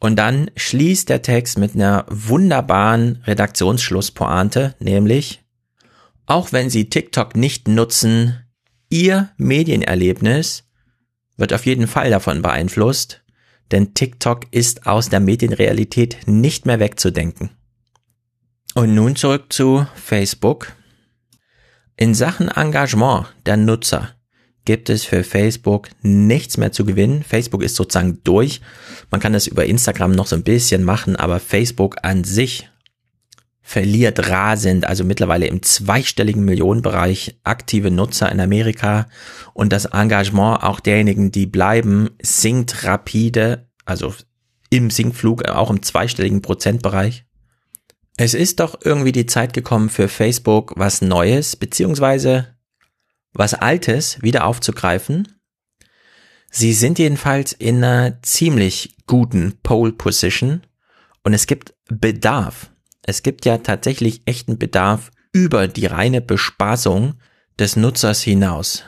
Speaker 2: Und dann schließt der Text mit einer wunderbaren Redaktionsschlusspointe, nämlich auch wenn Sie TikTok nicht nutzen, Ihr Medienerlebnis wird auf jeden Fall davon beeinflusst, denn TikTok ist aus der Medienrealität nicht mehr wegzudenken. Und nun zurück zu Facebook. In Sachen Engagement der Nutzer gibt es für Facebook nichts mehr zu gewinnen. Facebook ist sozusagen durch. Man kann das über Instagram noch so ein bisschen machen, aber Facebook an sich verliert rasend, also mittlerweile im zweistelligen Millionenbereich aktive Nutzer in Amerika und das Engagement auch derjenigen, die bleiben, sinkt rapide, also im Sinkflug, auch im zweistelligen Prozentbereich. Es ist doch irgendwie die Zeit gekommen für Facebook was Neues, beziehungsweise was Altes wieder aufzugreifen. Sie sind jedenfalls in einer ziemlich guten Pole Position und es gibt Bedarf es gibt ja tatsächlich echten Bedarf über die reine Bespaßung des Nutzers hinaus.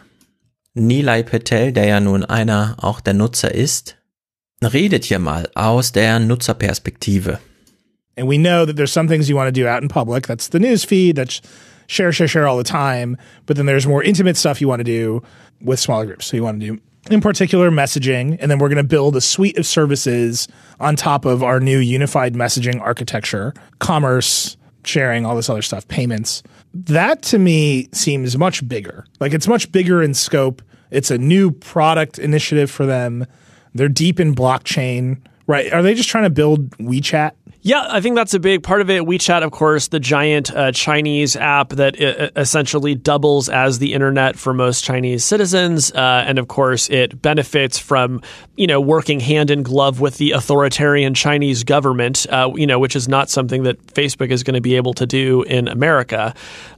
Speaker 2: Nilay Patel, der ja nun einer auch der Nutzer ist, redet hier mal aus der Nutzerperspektive.
Speaker 7: And we know that there's some things you want to do out in public. That's the news feed. That's share, share, share all the time. But then there's more intimate stuff you want to do with smaller groups. So you want to do in particular messaging, and then we're going to build a suite of services on top of our new unified messaging architecture, commerce, sharing, all this other stuff, payments. That to me seems much bigger. Like it's much bigger in scope. It's a new product initiative for them. They're deep in blockchain, right? Are they just trying to build WeChat?
Speaker 8: Yeah, I think that's a big part of it. WeChat, of course, the giant uh, Chinese app that uh, essentially doubles as the internet for most Chinese citizens, uh, and of course, it benefits from you know working hand in glove with the authoritarian Chinese government, uh, you know, which is not something that Facebook is going to be able to do in America.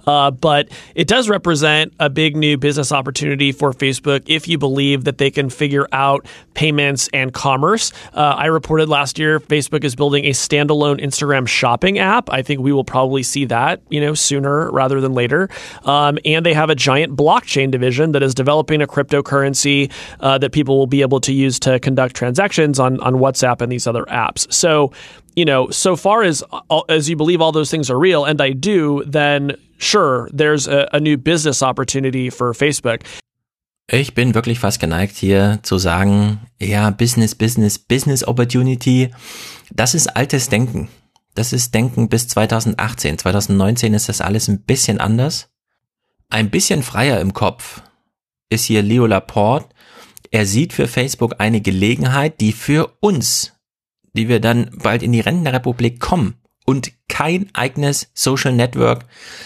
Speaker 8: Uh, but it does represent a big new business opportunity for Facebook if you believe that they can figure out payments and commerce. Uh, I reported last year Facebook is building a standalone Instagram shopping app. I think we will probably see that, you know, sooner rather than later. Um, and they have a giant blockchain division that is developing a cryptocurrency uh, that people will be able to use to conduct transactions on on WhatsApp and these other apps. So, you know, so far as as you believe all those things are real, and I do, then sure, there's a, a new business opportunity for Facebook.
Speaker 2: Ich bin wirklich fast geneigt hier zu sagen, ja, Business, Business, Business Opportunity, das ist altes Denken. Das ist Denken bis 2018. 2019 ist das alles ein bisschen anders. Ein bisschen freier im Kopf ist hier Leo Laporte. Er sieht für Facebook eine Gelegenheit, die für uns, die wir dann bald in die Rentenrepublik kommen und kein eigenes Social Network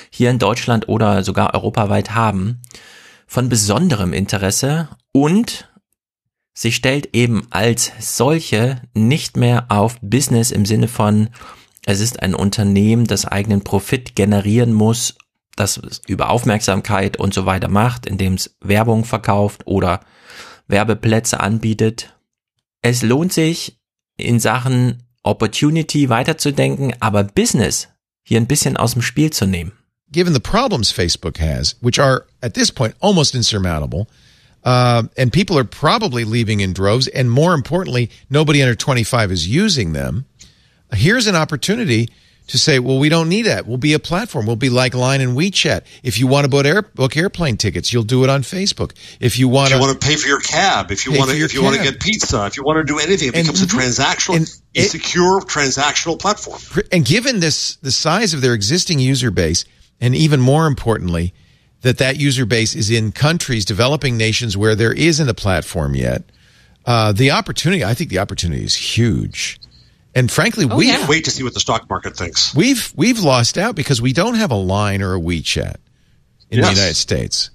Speaker 2: hier in Deutschland oder sogar europaweit haben, von besonderem Interesse und sie stellt eben als solche nicht mehr auf Business im Sinne von, es ist ein Unternehmen, das eigenen Profit generieren muss, das über Aufmerksamkeit und so weiter macht, indem es Werbung verkauft oder Werbeplätze anbietet. Es lohnt sich in Sachen Opportunity weiterzudenken, aber Business hier ein bisschen aus dem Spiel zu nehmen.
Speaker 9: given the problems Facebook has, which are at this point almost insurmountable, uh, and people are probably leaving in droves, and more importantly, nobody under 25 is using them. Here's an opportunity to say, well, we don't need that. We'll be a platform. We'll be like Line and WeChat. If you want to book, air, book airplane tickets, you'll do it on Facebook. If you want
Speaker 10: If you
Speaker 9: to,
Speaker 10: want to pay for your cab, if you want to, if you want to get pizza, if you want to do anything, it
Speaker 9: And-
Speaker 10: becomes a transactional,
Speaker 9: and
Speaker 10: a secure transactional platform.
Speaker 9: and given this the size of their existing user base, and even more importantly, that that user base is in countries, developing nations where there isn't a platform yet, uh, the opportunity, I think the opportunity is huge. And frankly,
Speaker 10: Oh,
Speaker 9: we
Speaker 10: Wait to see what the stock market thinks.
Speaker 9: we've we've lost out because we don't have a line or a WeChat in the United States,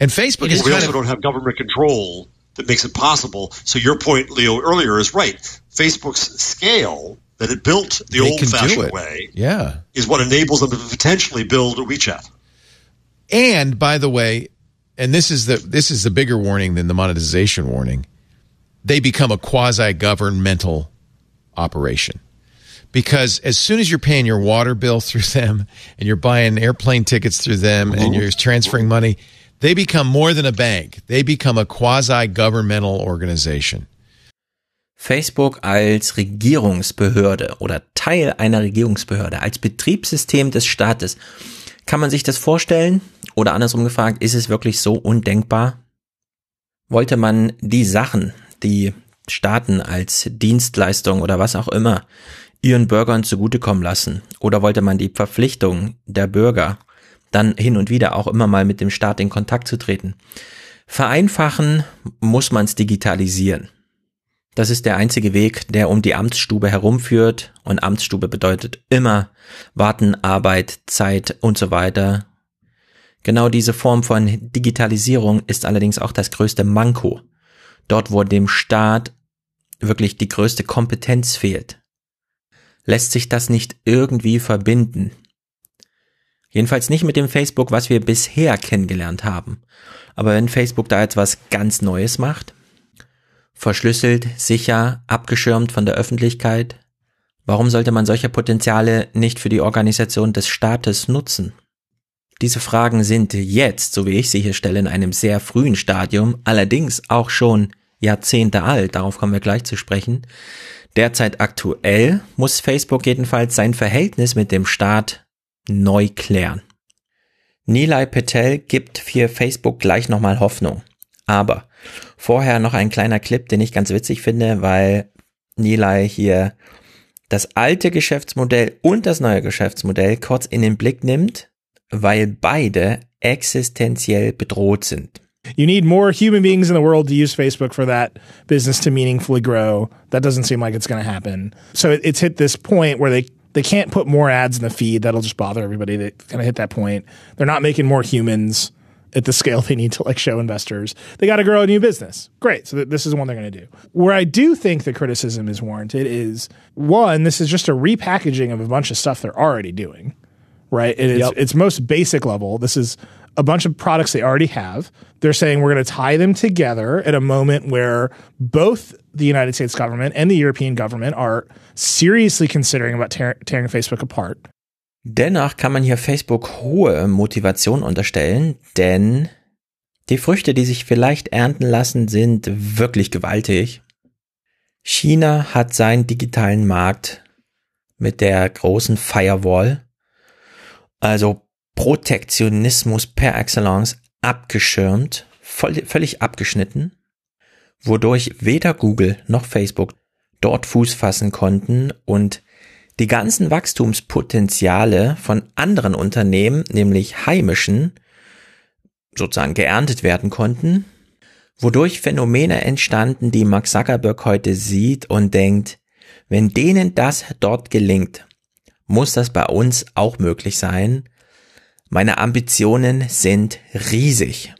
Speaker 9: and Facebook is
Speaker 10: we also
Speaker 9: of
Speaker 10: don't have government control that makes it possible. So your point, Leo, earlier is right. Facebook's scale that it built the
Speaker 9: They can do
Speaker 10: old-fashioned way
Speaker 9: yeah.
Speaker 10: is what enables them to potentially build a WeChat.
Speaker 9: And by the way, and this is the this is the bigger warning than the monetization warning. They become a quasi governmental operation. Because as soon as you're paying your water bill through them and you're buying airplane tickets through them and you're transferring money, they become more than a bank. They become a quasi governmental organization.
Speaker 2: Facebook als Regierungsbehörde oder Teil einer Regierungsbehörde, als Betriebssystem des Staates. Kann man sich das vorstellen? Oder andersrum gefragt, ist es wirklich so undenkbar? Wollte man die Sachen, die Staaten als Dienstleistung oder was auch immer ihren Bürgern zugutekommen lassen? Oder wollte man die Verpflichtung der Bürger, dann hin und wieder auch immer mal mit dem Staat in Kontakt zu treten? Vereinfachen muss man es digitalisieren. Das ist der einzige Weg, der um die Amtsstube herumführt. Und Amtsstube bedeutet immer Warten, Arbeit, Zeit und so weiter. Genau diese Form von Digitalisierung ist allerdings auch das größte Manko. Dort, wo dem Staat wirklich die größte Kompetenz fehlt. Lässt sich das nicht irgendwie verbinden? Jedenfalls nicht mit dem Facebook, was wir bisher kennengelernt haben. Aber wenn Facebook da etwas ganz Neues macht, verschlüsselt, sicher, abgeschirmt von der Öffentlichkeit? Warum sollte man solche Potenziale nicht für die Organisation des Staates nutzen? Diese Fragen sind jetzt, so wie ich sie hier stelle, in einem sehr frühen Stadium, allerdings auch schon Jahrzehnte alt, darauf kommen wir gleich zu sprechen. Derzeit aktuell muss Facebook jedenfalls sein Verhältnis mit dem Staat neu klären. Nilay Patel gibt für Facebook gleich nochmal Hoffnung. Aber vorher noch ein kleiner Clip, den ich ganz witzig finde, weil Nilay hier das alte Geschäftsmodell und das neue Geschäftsmodell kurz in den Blick nimmt, weil beide existenziell bedroht sind.
Speaker 7: You need more human beings in the world to use Facebook for that business to meaningfully grow. That doesn't seem like it's going to happen. So it, it's hit this point where they they can't put more ads in the feed. That'll just bother everybody. They kind of hit that point. They're not making more humans at the scale they need to like show investors. They got to grow a new business. Great. So th- this is one they're going to do. Where I do think the criticism is warranted is one, this is just a repackaging of a bunch of stuff they're already doing, right? It is,
Speaker 8: Yep.
Speaker 7: It's most basic level. This is a bunch of products they already have. They're saying we're going to tie them together at a moment where both the United States government and the European government are seriously considering about tear- tearing Facebook apart.
Speaker 2: Dennoch kann man hier Facebook hohe Motivation unterstellen, denn die Früchte, die sich vielleicht ernten lassen, sind wirklich gewaltig. China hat seinen digitalen Markt mit der großen Firewall, also Protektionismus per excellence, abgeschirmt, voll, völlig abgeschnitten, wodurch weder Google noch Facebook dort Fuß fassen konnten und die ganzen Wachstumspotenziale von anderen Unternehmen, nämlich heimischen, sozusagen geerntet werden konnten, wodurch Phänomene entstanden, die Mark Zuckerberg heute sieht und denkt, wenn denen das dort gelingt, muss das bei uns auch möglich sein. Meine Ambitionen sind riesig.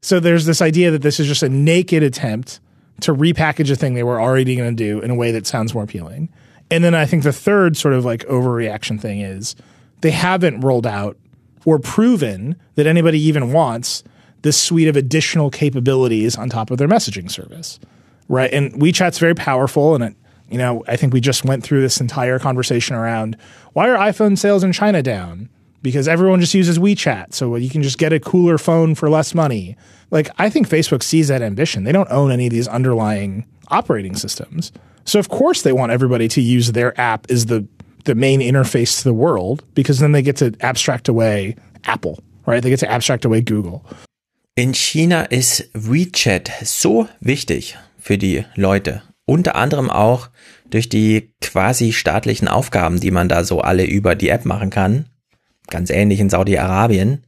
Speaker 7: So there's this idea that this is just a naked attempt to repackage a thing they were already going to do in a way that sounds more appealing. And then I think the third sort of like overreaction thing is they haven't rolled out or proven that anybody even wants this suite of additional capabilities on top of their messaging service. Right. And WeChat's very powerful and it, you know, I think we just went through this entire conversation around why are iPhone sales in China down? Because everyone just uses WeChat. So you can just get a cooler phone for less money. Like, I think Facebook sees that ambition. They don't own any of these underlying operating systems. So, of course, they want everybody to use their app as the the main interface to the world because then they get to abstract away Apple, right? They get to abstract away Google.
Speaker 2: In China ist WeChat so wichtig für die Leute. Unter anderem auch durch die quasi staatlichen Aufgaben, die man da so alle über die App machen kann. Ganz ähnlich in Saudi-Arabien.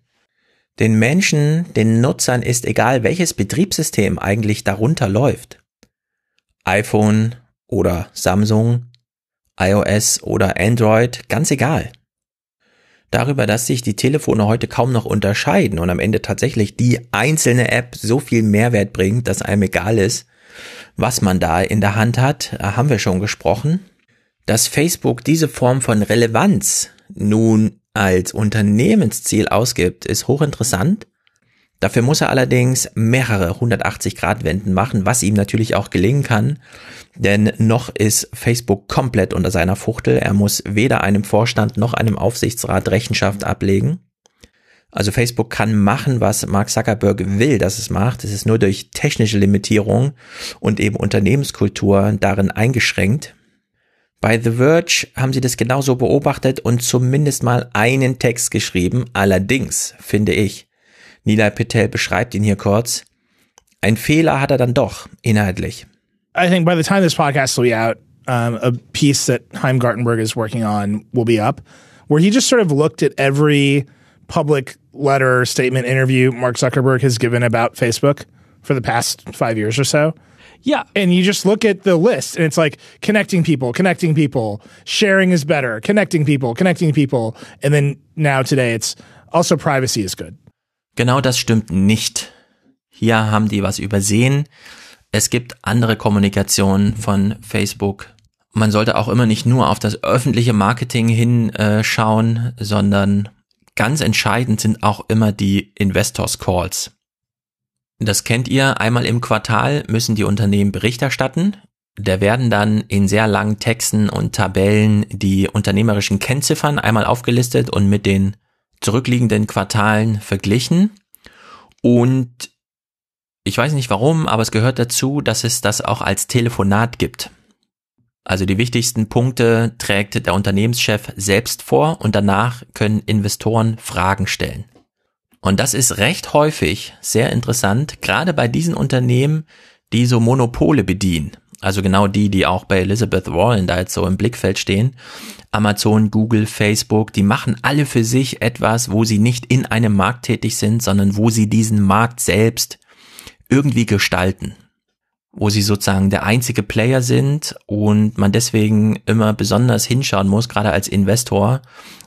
Speaker 2: Den Menschen, den Nutzern ist egal, welches Betriebssystem eigentlich darunter läuft. iPhone oder Samsung, iOS oder Android, ganz egal. Darüber, dass sich die Telefone heute kaum noch unterscheiden und am Ende tatsächlich die einzelne App so viel Mehrwert bringt, dass einem egal ist, was man da in der Hand hat, haben wir schon gesprochen. Dass Facebook diese Form von Relevanz nun als Unternehmensziel ausgibt, ist hochinteressant. Dafür muss er allerdings mehrere 180-Grad-Wenden machen, was ihm natürlich auch gelingen kann, denn noch ist Facebook komplett unter seiner Fuchtel. Er muss weder einem Vorstand noch einem Aufsichtsrat Rechenschaft ablegen. Also Facebook kann machen, was Mark Zuckerberg will, dass es macht. Es ist nur durch technische Limitierung und eben Unternehmenskultur darin eingeschränkt. Bei The Verge haben sie das genauso beobachtet und zumindest mal einen Text geschrieben. Allerdings, finde ich, Nilay Patel beschreibt ihn hier kurz. Ein Fehler hat er dann doch, inhaltlich.
Speaker 7: I think by the time this podcast will be out, um, a piece that Heim Gartenberg is working on will be up, where he just sort of looked at every public letter, statement, interview Mark Zuckerberg has given about Facebook for the past five years or so.
Speaker 8: Yeah.
Speaker 7: And you just look at the list and it's like connecting people, connecting people, sharing is better, connecting people, connecting people. And then now today it's also privacy is good.
Speaker 2: Genau das stimmt nicht. Hier haben die was übersehen. Es gibt andere Kommunikation von Facebook. Man sollte auch immer nicht nur auf das öffentliche Marketing hinschauen, äh, sondern ganz entscheidend sind auch immer die Investors Calls. Das kennt ihr, einmal im Quartal müssen die Unternehmen Bericht erstatten. Da werden dann in sehr langen Texten und Tabellen die unternehmerischen Kennziffern einmal aufgelistet und mit den zurückliegenden Quartalen verglichen. Und ich weiß nicht warum, aber es gehört dazu, dass es das auch als Telefonat gibt. Also die wichtigsten Punkte trägt der Unternehmenschef selbst vor und danach können Investoren Fragen stellen. Und das ist recht häufig sehr interessant, gerade bei diesen Unternehmen, die so Monopole bedienen. Also genau die, die auch bei Elizabeth Warren da jetzt so im Blickfeld stehen. Amazon, Google, Facebook, die machen alle für sich etwas, wo sie nicht in einem Markt tätig sind, sondern wo sie diesen Markt selbst irgendwie gestalten. Wo sie sozusagen der einzige Player sind und man deswegen immer besonders hinschauen muss, gerade als Investor,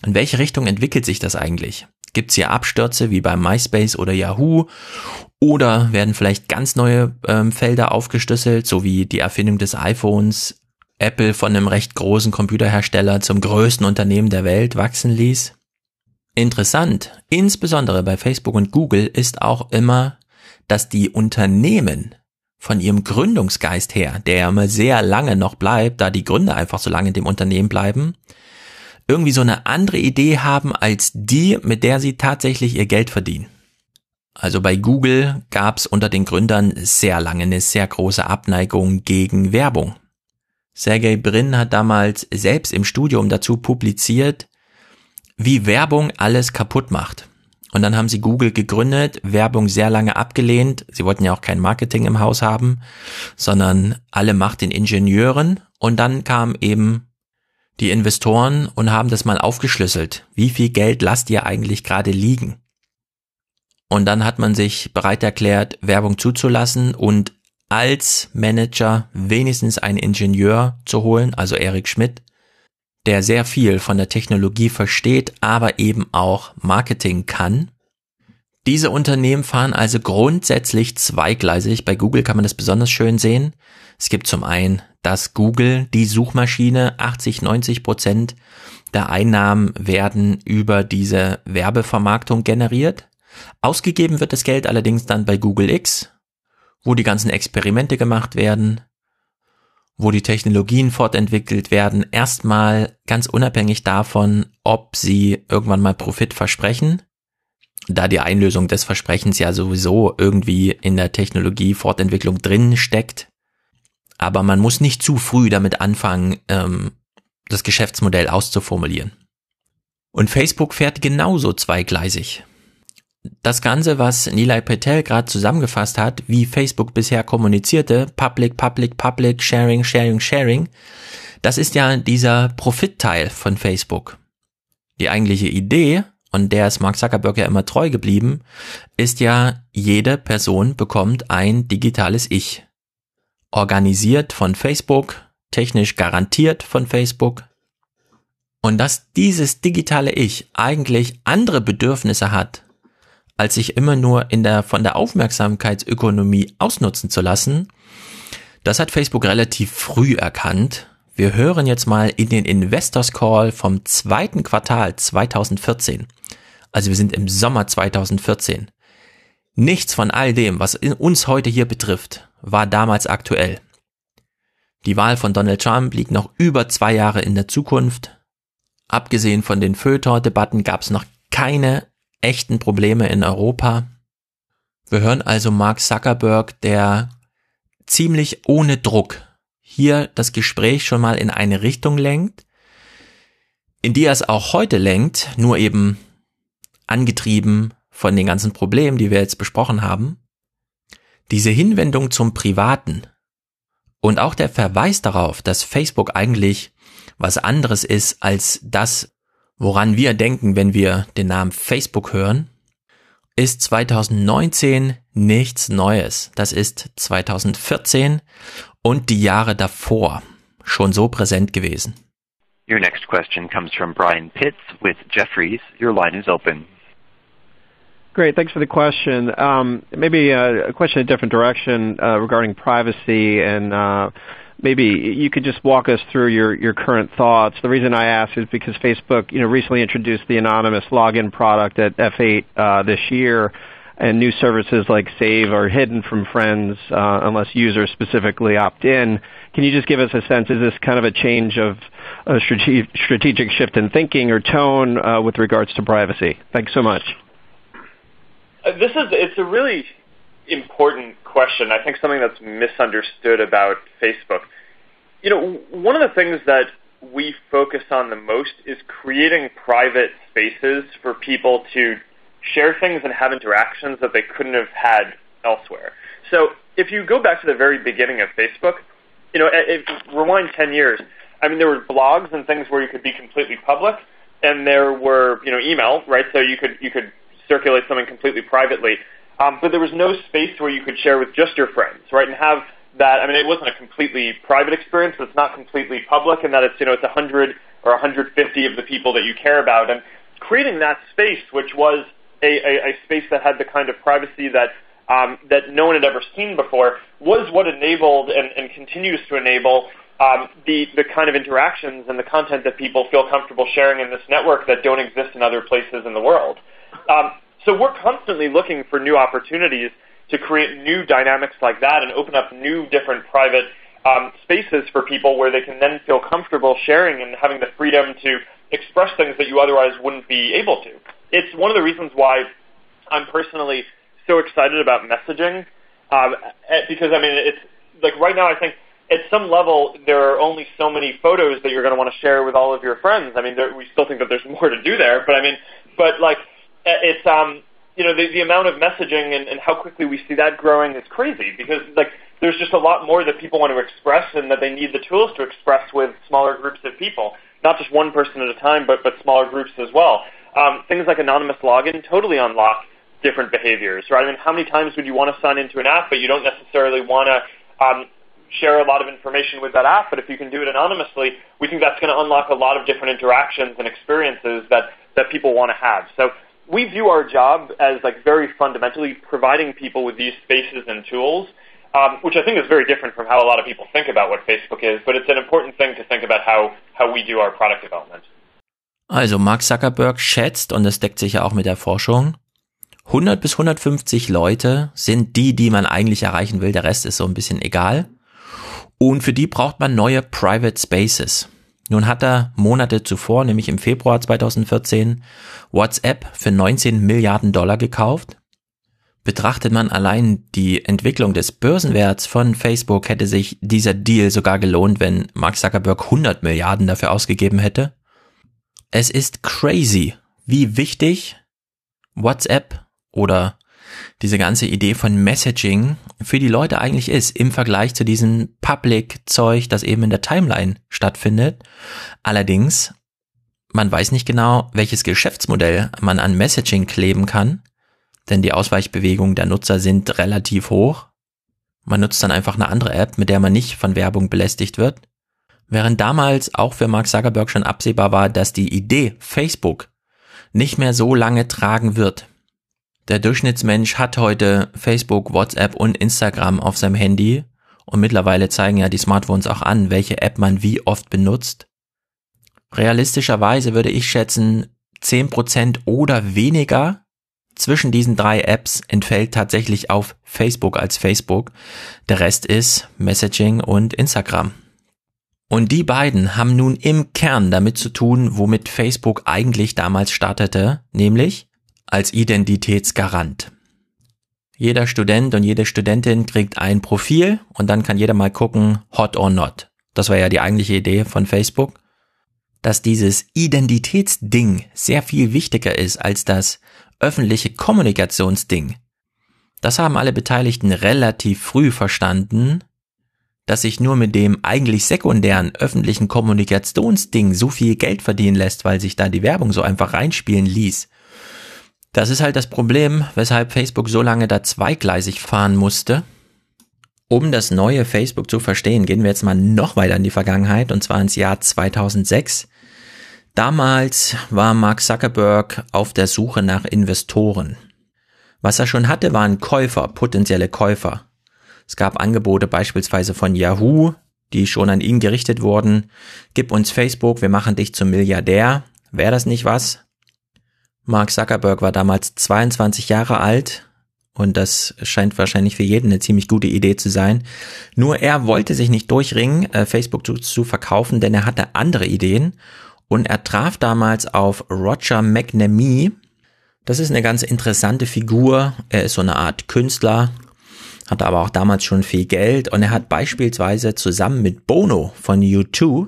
Speaker 2: in welche Richtung entwickelt sich das eigentlich? Gibt es hier Abstürze wie bei MySpace oder Yahoo? Oder werden vielleicht ganz neue ähm, Felder aufgeschlüsselt, so wie die Erfindung des iPhones, Apple von einem recht großen Computerhersteller zum größten Unternehmen der Welt wachsen ließ? Interessant, insbesondere bei Facebook und Google, ist auch immer, dass die Unternehmen von ihrem Gründungsgeist her, der ja immer sehr lange noch bleibt, da die Gründer einfach so lange in dem Unternehmen bleiben, irgendwie so eine andere Idee haben als die, mit der sie tatsächlich ihr Geld verdienen. Also bei Google gab es unter den Gründern sehr lange eine sehr große Abneigung gegen Werbung. Sergey Brin hat damals selbst im Studium dazu publiziert, wie Werbung alles kaputt macht. Und dann haben sie Google gegründet, Werbung sehr lange abgelehnt. Sie wollten ja auch kein Marketing im Haus haben, sondern alle Macht den Ingenieuren. Und dann kam eben die Investoren und haben das mal aufgeschlüsselt. Wie viel Geld lasst ihr eigentlich gerade liegen? Und dann hat man sich bereit erklärt, Werbung zuzulassen und als Manager wenigstens einen Ingenieur zu holen, also Eric Schmidt, der sehr viel von der Technologie versteht, aber eben auch Marketing kann. Diese Unternehmen fahren also grundsätzlich zweigleisig. Bei Google kann man das besonders schön sehen. Es gibt zum einen, dass Google, die Suchmaschine, 80, 90 Prozent der Einnahmen werden über diese Werbevermarktung generiert. Ausgegeben wird das Geld allerdings dann bei Google X, wo die ganzen Experimente gemacht werden, wo die Technologien fortentwickelt werden, erstmal ganz unabhängig davon, ob sie irgendwann mal Profit versprechen, da die Einlösung des Versprechens ja sowieso irgendwie in der Technologiefortentwicklung drin steckt. Aber man muss nicht zu früh damit anfangen, ähm, das Geschäftsmodell auszuformulieren. Und Facebook fährt genauso zweigleisig. Das Ganze, was Nilay Patel gerade zusammengefasst hat, wie Facebook bisher kommunizierte, Public, Public, Public, Sharing, Sharing, Sharing, das ist ja dieser Profitteil von Facebook. Die eigentliche Idee, und der ist Mark Zuckerberg ja immer treu geblieben, ist ja, jede Person bekommt ein digitales Ich. Organisiert von Facebook, technisch garantiert von Facebook. Und dass dieses digitale Ich eigentlich andere Bedürfnisse hat, als sich immer nur in der, von der Aufmerksamkeitsökonomie ausnutzen zu lassen, das hat Facebook relativ früh erkannt. Wir hören jetzt mal in den Investors Call vom zweiten Quartal 2014. Also wir sind im Sommer 2014. Nichts von all dem, was uns heute hier betrifft, war damals aktuell. Die Wahl von Donald Trump liegt noch über zwei Jahre in der Zukunft. Abgesehen von den Feuilleton-Debatten gab es noch keine echten Probleme in Europa. Wir hören also Mark Zuckerberg, der ziemlich ohne Druck hier das Gespräch schon mal in eine Richtung lenkt, in die er es auch heute lenkt, nur eben angetrieben von den ganzen Problemen, die wir jetzt besprochen haben. Diese Hinwendung zum Privaten und auch der Verweis darauf, dass Facebook eigentlich was anderes ist als das, woran wir denken, wenn wir den Namen Facebook hören, ist 2019 nichts Neues. Das ist 2014 und die Jahre davor schon so präsent gewesen.
Speaker 11: Your next question comes from Brian Pitts with Jefferies. Your line is open.
Speaker 12: Great. Thanks for the question. Um, maybe a, a question in a different direction uh, regarding privacy and uh, maybe you could just walk us through your, your current thoughts. The reason I ask is because Facebook, you know, recently introduced the anonymous login product at F8 uh, this year, and new services like Save are hidden from friends uh, unless users specifically opt in. Can you just give us a sense? Is this kind of a change of a strate- strategic shift in thinking or tone uh, with regards to privacy? Thanks so much.
Speaker 13: This is it's a really important question. I think something that's misunderstood about Facebook. You know, one of the things that we focus on the most is creating private spaces for people to share things and have interactions that they couldn't have had elsewhere. So if you go back to the very beginning of Facebook, you know, if, rewind 10 years, I mean, there were blogs and things where you could be completely public, and there were, you know, email, right? So you could you could circulate something completely privately. Um, but there was no space where you could share with just your friends, right? And have that. I mean, it wasn't a completely private experience, but it's not completely public, and that it's you know it's 100 or 150 of the people that you care about, and creating that space, which was a, a, a space that had the kind of privacy that um, that no one had ever seen before, was what enabled and, and continues to enable um, the the kind of interactions and the content that people feel comfortable sharing in this network that don't exist in other places in the world. Um, so we're constantly looking for new opportunities to create new dynamics like that and open up new different private um, spaces for people where they can then feel comfortable sharing and having the freedom to express things that you otherwise wouldn't be able to. It's one of the reasons why I'm personally so excited about messaging um, eh, because I mean it's like right now I think at some level there are only so many photos that you're going to want to share with all of your friends. I mean there, we still think that there's more to do there, but I mean but like it's um you know the, the amount of messaging and, and how quickly we see that growing is crazy because like there's just a lot more that people want to express and that they need the tools to express with smaller groups of people. Not just one person at a time but but smaller groups as well. Um, things like anonymous login totally unlock different behaviors right? I mean how many times would you want to sign into an app but you don't necessarily want to um, share a lot of information with that app? But if you can do it anonymously we think that's going to unlock a lot of different interactions and experiences that that people want to have. So we view our job as like very fundamentally providing people with these spaces and tools, um, which I think is very different from how a lot of people think about what Facebook is. But it's an important thing to think about how how we do our product development.
Speaker 2: Also Mark Zuckerberg schätzt, und das deckt sich ja auch mit der Forschung, 100 bis 150 Leute sind die, die man eigentlich erreichen will. Der Rest ist so ein bisschen egal. Und für die braucht man neue Private Spaces. Nun hat er Monate zuvor, nämlich im Februar 2014, WhatsApp für 19 Milliarden Dollar gekauft. Betrachtet man allein die Entwicklung des Börsenwerts von Facebook, hätte sich dieser Deal sogar gelohnt, wenn Mark Zuckerberg 100 Milliarden dafür ausgegeben hätte. Es ist crazy, wie wichtig WhatsApp oder diese ganze Idee von Messaging für die Leute eigentlich ist im Vergleich zu diesem Public-Zeug, das eben in der Timeline stattfindet. Allerdings, man weiß nicht genau, welches Geschäftsmodell man an Messaging kleben kann, denn die Ausweichbewegungen der Nutzer sind relativ hoch. Man nutzt dann einfach eine andere App, mit der man nicht von Werbung belästigt wird. Während damals auch für Mark Zuckerberg schon absehbar war, dass die Idee Facebook nicht mehr so lange tragen wird. Der Durchschnittsmensch hat heute Facebook, WhatsApp und Instagram auf seinem Handy und mittlerweile zeigen ja die Smartphones auch an, welche App man wie oft benutzt. Realistischerweise würde ich schätzen, 10% oder weniger zwischen diesen drei Apps entfällt tatsächlich auf Facebook als Facebook. Der Rest ist Messaging und Instagram. Und die beiden haben nun im Kern damit zu tun, womit Facebook eigentlich damals startete, nämlich als Identitätsgarant. Jeder Student und jede Studentin kriegt ein Profil und dann kann jeder mal gucken, hot or not. Das war ja die eigentliche Idee von Facebook, dass dieses Identitätsding sehr viel wichtiger ist als das öffentliche Kommunikationsding. Das haben alle Beteiligten relativ früh verstanden dass sich nur mit dem eigentlich sekundären öffentlichen Kommunikationsding so viel Geld verdienen lässt, weil sich da die Werbung so einfach reinspielen ließ. Das ist halt das Problem, weshalb Facebook so lange da zweigleisig fahren musste. Um das neue Facebook zu verstehen, gehen wir jetzt mal noch weiter in die Vergangenheit, und zwar ins Jahr 2006. Damals war Mark Zuckerberg auf der Suche nach Investoren. Was er schon hatte, waren Käufer, potenzielle Käufer. Es gab Angebote beispielsweise von Yahoo, die schon an ihn gerichtet wurden. Gib uns Facebook, wir machen dich zum Milliardär. Wäre das nicht was? Mark Zuckerberg war damals 22 Jahre alt und das scheint wahrscheinlich für jeden eine ziemlich gute Idee zu sein. Nur er wollte sich nicht durchringen, äh, Facebook zu, zu verkaufen, denn er hatte andere Ideen und er traf damals auf Roger McNamee. Das ist eine ganz interessante Figur. Er ist so eine Art Künstler, hatte aber auch damals schon viel Geld und er hat beispielsweise zusammen mit Bono von U2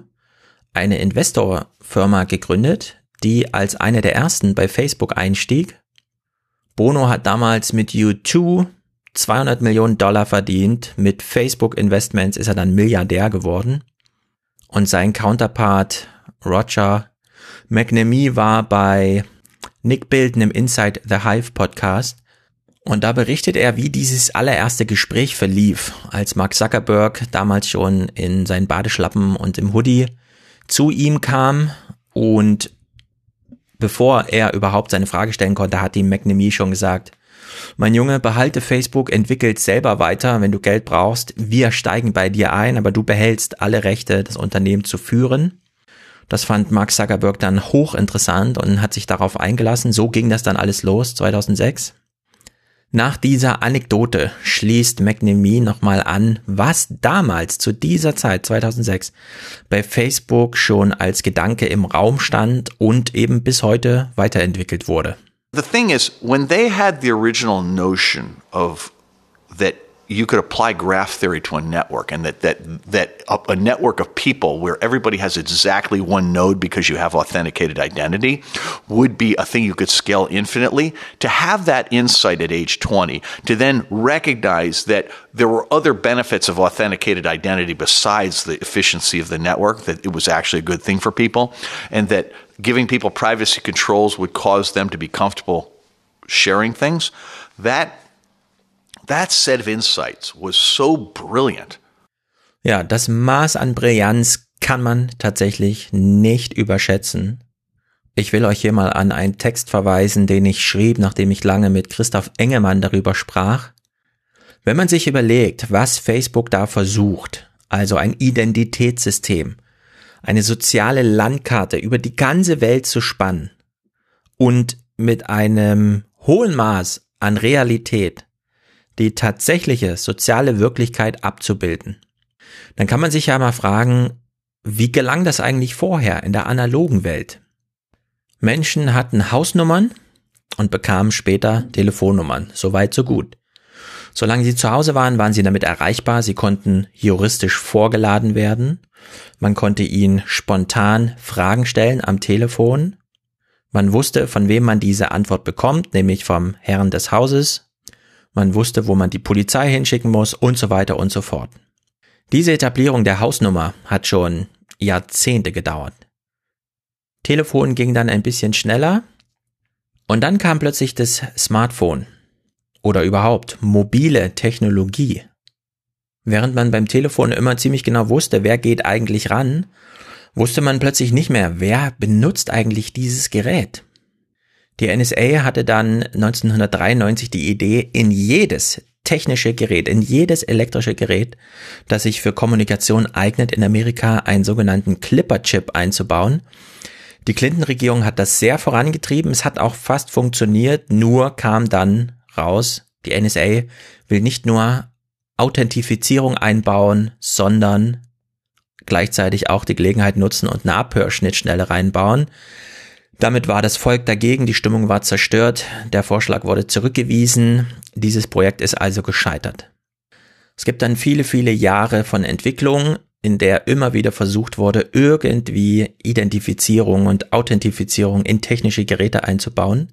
Speaker 2: eine Investorfirma gegründet, die als eine der ersten bei Facebook einstieg. Bono hat damals mit U2 200 Millionen Dollar verdient. Mit Facebook Investments ist er dann Milliardär geworden. Und sein Counterpart Roger McNamee war bei Nick Bilden im Inside the Hive Podcast und da berichtet er, wie dieses allererste Gespräch verlief, als Mark Zuckerberg damals schon in seinen Badeschlappen und im Hoodie zu ihm kam und bevor er überhaupt seine Frage stellen konnte, hat ihm McNamee schon gesagt, mein Junge, behalte Facebook, entwickelt selber weiter, wenn du Geld brauchst. Wir steigen bei dir ein, aber du behältst alle Rechte, das Unternehmen zu führen. Das fand Mark Zuckerberg dann hochinteressant und hat sich darauf eingelassen. So ging das dann alles los, 2006. Nach dieser Anekdote schließt McNamee nochmal an, was damals zu dieser Zeit 2006 bei Facebook schon als Gedanke im Raum stand und eben bis heute weiterentwickelt wurde.
Speaker 14: The thing is, when they had the original notion of that you could apply graph theory to a network and that that that a, network of people where everybody has exactly one node because you have authenticated identity would be a thing you could scale infinitely. To have that insight at age 20 to then recognize that there were other benefits of authenticated identity besides the efficiency of the network that it was actually a good thing for people and that giving people privacy controls would cause them to be comfortable sharing things that That set of insights was so brilliant.
Speaker 2: Ja, das Maß an Brillanz kann man tatsächlich nicht überschätzen. Ich will euch hier mal an einen Text verweisen, den ich schrieb, nachdem ich lange mit Christoph Engemann darüber sprach. Wenn man sich überlegt, was Facebook da versucht, also ein Identitätssystem, eine soziale Landkarte über die ganze Welt zu spannen und mit einem hohen Maß an Realität die tatsächliche soziale Wirklichkeit abzubilden. Dann kann man sich ja mal fragen, wie gelang das eigentlich vorher in der analogen Welt? Menschen hatten Hausnummern und bekamen später Telefonnummern. So weit, so gut. Solange sie zu Hause waren, waren sie damit erreichbar. Sie konnten juristisch vorgeladen werden. Man konnte ihnen spontan Fragen stellen am Telefon. Man wusste, von wem man diese Antwort bekommt, nämlich vom Herrn des Hauses. Man wusste, wo man die Polizei hinschicken muss und so weiter und so fort. Diese Etablierung der Hausnummer hat schon Jahrzehnte gedauert. Telefon ging dann ein bisschen schneller und dann kam plötzlich das Smartphone oder überhaupt mobile Technologie. Während man beim Telefon immer ziemlich genau wusste, wer geht eigentlich ran, wusste man plötzlich nicht mehr, wer benutzt eigentlich dieses Gerät. Die NSA hatte dann 1993 die Idee, in jedes technische Gerät, in jedes elektrische Gerät, das sich für Kommunikation eignet, in Amerika einen sogenannten Clipper-Chip einzubauen. Die Clinton-Regierung hat das sehr vorangetrieben, es hat auch fast funktioniert, nur kam dann raus, die NSA will nicht nur Authentifizierung einbauen, sondern gleichzeitig auch die Gelegenheit nutzen und eine Abhörschnittstelle reinbauen. Damit war das Volk dagegen, die Stimmung war zerstört, der Vorschlag wurde zurückgewiesen, dieses Projekt ist also gescheitert. Es gibt dann viele, viele Jahre von Entwicklung, in der immer wieder versucht wurde, irgendwie Identifizierung und Authentifizierung in technische Geräte einzubauen.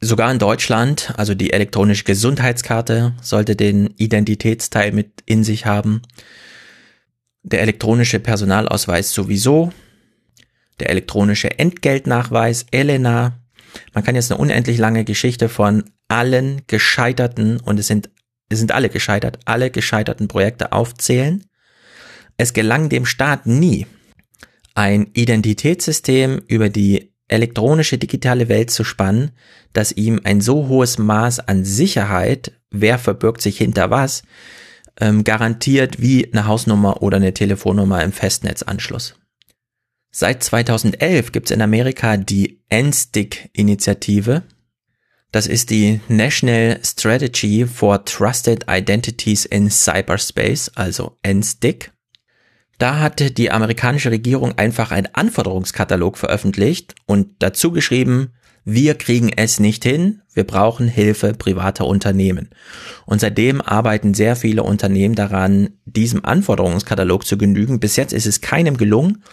Speaker 2: Sogar in Deutschland, also die elektronische Gesundheitskarte sollte den Identitätsteil mit in sich haben. Der elektronische Personalausweis sowieso. Der elektronische Entgeltnachweis, Elena. Man kann jetzt eine unendlich lange Geschichte von allen gescheiterten, und es sind, es sind alle gescheitert, alle gescheiterten Projekte aufzählen. Es gelang dem Staat nie, ein Identitätssystem über die elektronische digitale Welt zu spannen, dass ihm ein so hohes Maß an Sicherheit, wer verbirgt sich hinter was, ähm, garantiert wie eine Hausnummer oder eine Telefonnummer im Festnetzanschluss. Seit 2011 gibt es in Amerika die NSTIC-Initiative. Das ist die National Strategy for Trusted Identities in Cyberspace, also NSTIC. Da hatte die amerikanische Regierung einfach einen Anforderungskatalog veröffentlicht und dazu geschrieben, wir kriegen es nicht hin, wir brauchen Hilfe privater Unternehmen. Und seitdem arbeiten sehr viele Unternehmen daran, diesem Anforderungskatalog zu genügen. Bis jetzt ist es keinem gelungen.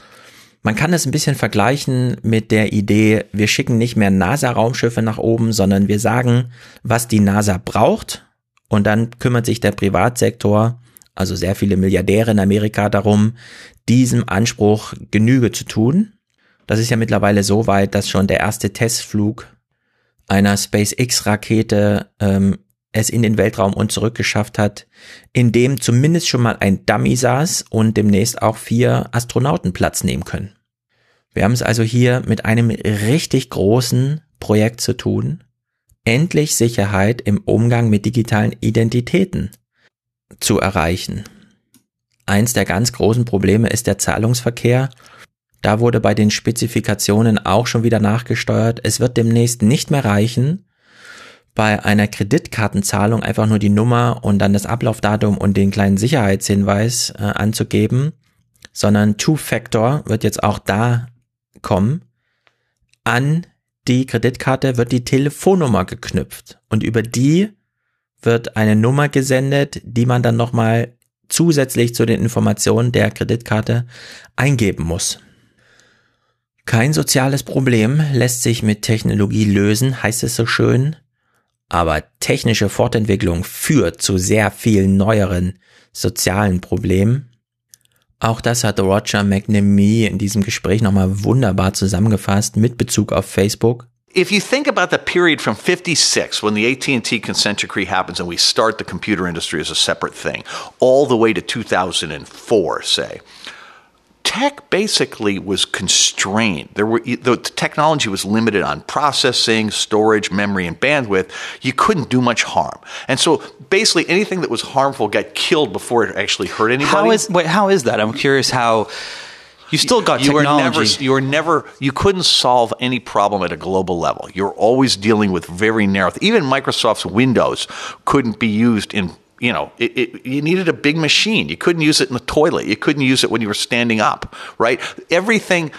Speaker 2: Man kann es ein bisschen vergleichen mit der Idee, wir schicken nicht mehr NASA-Raumschiffe nach oben, sondern wir sagen, was die NASA braucht. Und dann kümmert sich der Privatsektor also sehr viele Milliardäre in Amerika darum, diesem Anspruch Genüge zu tun. Das ist ja mittlerweile so weit, dass schon der erste Testflug einer SpaceX-Rakete ähm, es in den Weltraum und zurück geschafft hat, in dem zumindest schon mal ein Dummy saß und demnächst auch vier Astronauten Platz nehmen können. Wir haben es also hier mit einem richtig großen Projekt zu tun, endlich Sicherheit im Umgang mit digitalen Identitäten zu erreichen. Eins der ganz großen Probleme ist der Zahlungsverkehr. Da wurde bei den Spezifikationen auch schon wieder nachgesteuert. Es wird demnächst nicht mehr reichen, bei einer Kreditkartenzahlung einfach nur die Nummer und dann das Ablaufdatum und den kleinen Sicherheitshinweis äh, anzugeben, sondern Two-Factor wird jetzt auch da kommen. An die Kreditkarte wird die Telefonnummer geknüpft und über die wird eine Nummer gesendet, die man dann nochmal zusätzlich zu den Informationen der Kreditkarte eingeben muss. Kein soziales Problem lässt sich mit Technologie lösen, heißt es so schön, aber technische Fortentwicklung führt zu sehr vielen neueren sozialen Problemen. Auch das hat Roger McNamee in diesem Gespräch nochmal wunderbar zusammengefasst mit Bezug auf Facebook.
Speaker 14: if you think about the period from 56 when the AT&T consent decree happens and we start the computer industry as a separate thing all the way to 2004 say tech basically was constrained there were the technology was limited on processing storage memory and bandwidth you couldn't do much harm and so basically anything that was harmful got killed before it actually hurt anybody
Speaker 15: how is wait how is that i'm curious how you still got
Speaker 14: you
Speaker 15: technology.
Speaker 14: Were never, you were never, you couldn't solve any problem at a global level. You're always dealing with very narrow. Even Microsoft's Windows couldn't be used in you know, it, it, you needed a big machine. You couldn't use it in the toilet. You couldn't use it when you were standing up, right? Everything,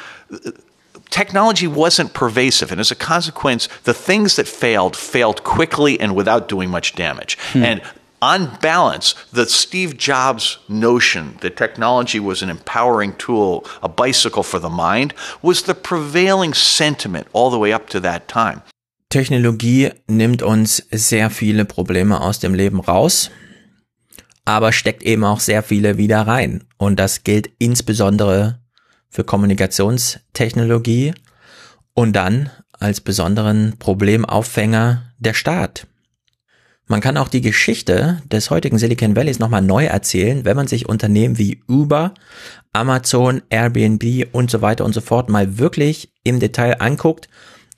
Speaker 14: technology wasn't pervasive. And as a consequence, the things that failed failed quickly and without doing much damage. Hmm. And on balance, the Steve Jobs notion that technology was an empowering tool, a bicycle for the mind, was the prevailing sentiment all the way up to that time.
Speaker 2: Technologie nimmt uns sehr viele Probleme aus dem Leben raus, aber steckt eben auch sehr viele wieder rein. Und das gilt insbesondere für Kommunikationstechnologie und dann als besonderen Problemaufhänger der Staat. Man kann auch die Geschichte des heutigen Silicon Valleys nochmal neu erzählen, wenn man sich Unternehmen wie Uber, Amazon, Airbnb und so weiter und so fort mal wirklich im Detail anguckt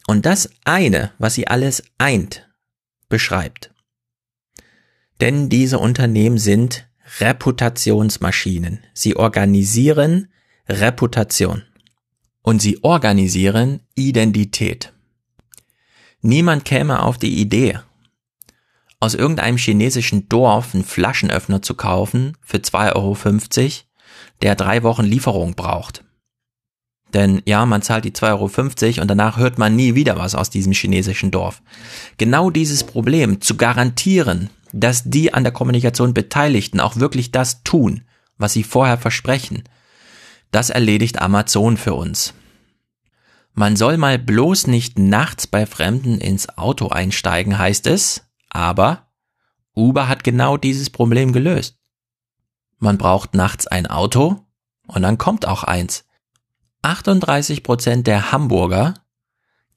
Speaker 2: und das eine, was sie alles eint, beschreibt. Denn diese Unternehmen sind Reputationsmaschinen. Sie organisieren Reputation. Und sie organisieren Identität. Niemand käme auf die Idee, aus irgendeinem chinesischen Dorf einen Flaschenöffner zu kaufen für 2,50 Euro, der drei Wochen Lieferung braucht. Denn ja, man zahlt die 2,50 Euro und danach hört man nie wieder was aus diesem chinesischen Dorf. Genau dieses Problem zu garantieren, dass die an der Kommunikation Beteiligten auch wirklich das tun, was sie vorher versprechen, das erledigt Amazon für uns. Man soll mal bloß nicht nachts bei Fremden ins Auto einsteigen, heißt es, aber Uber hat genau dieses Problem gelöst. Man braucht nachts ein Auto und dann kommt auch eins. 38 Prozent der Hamburger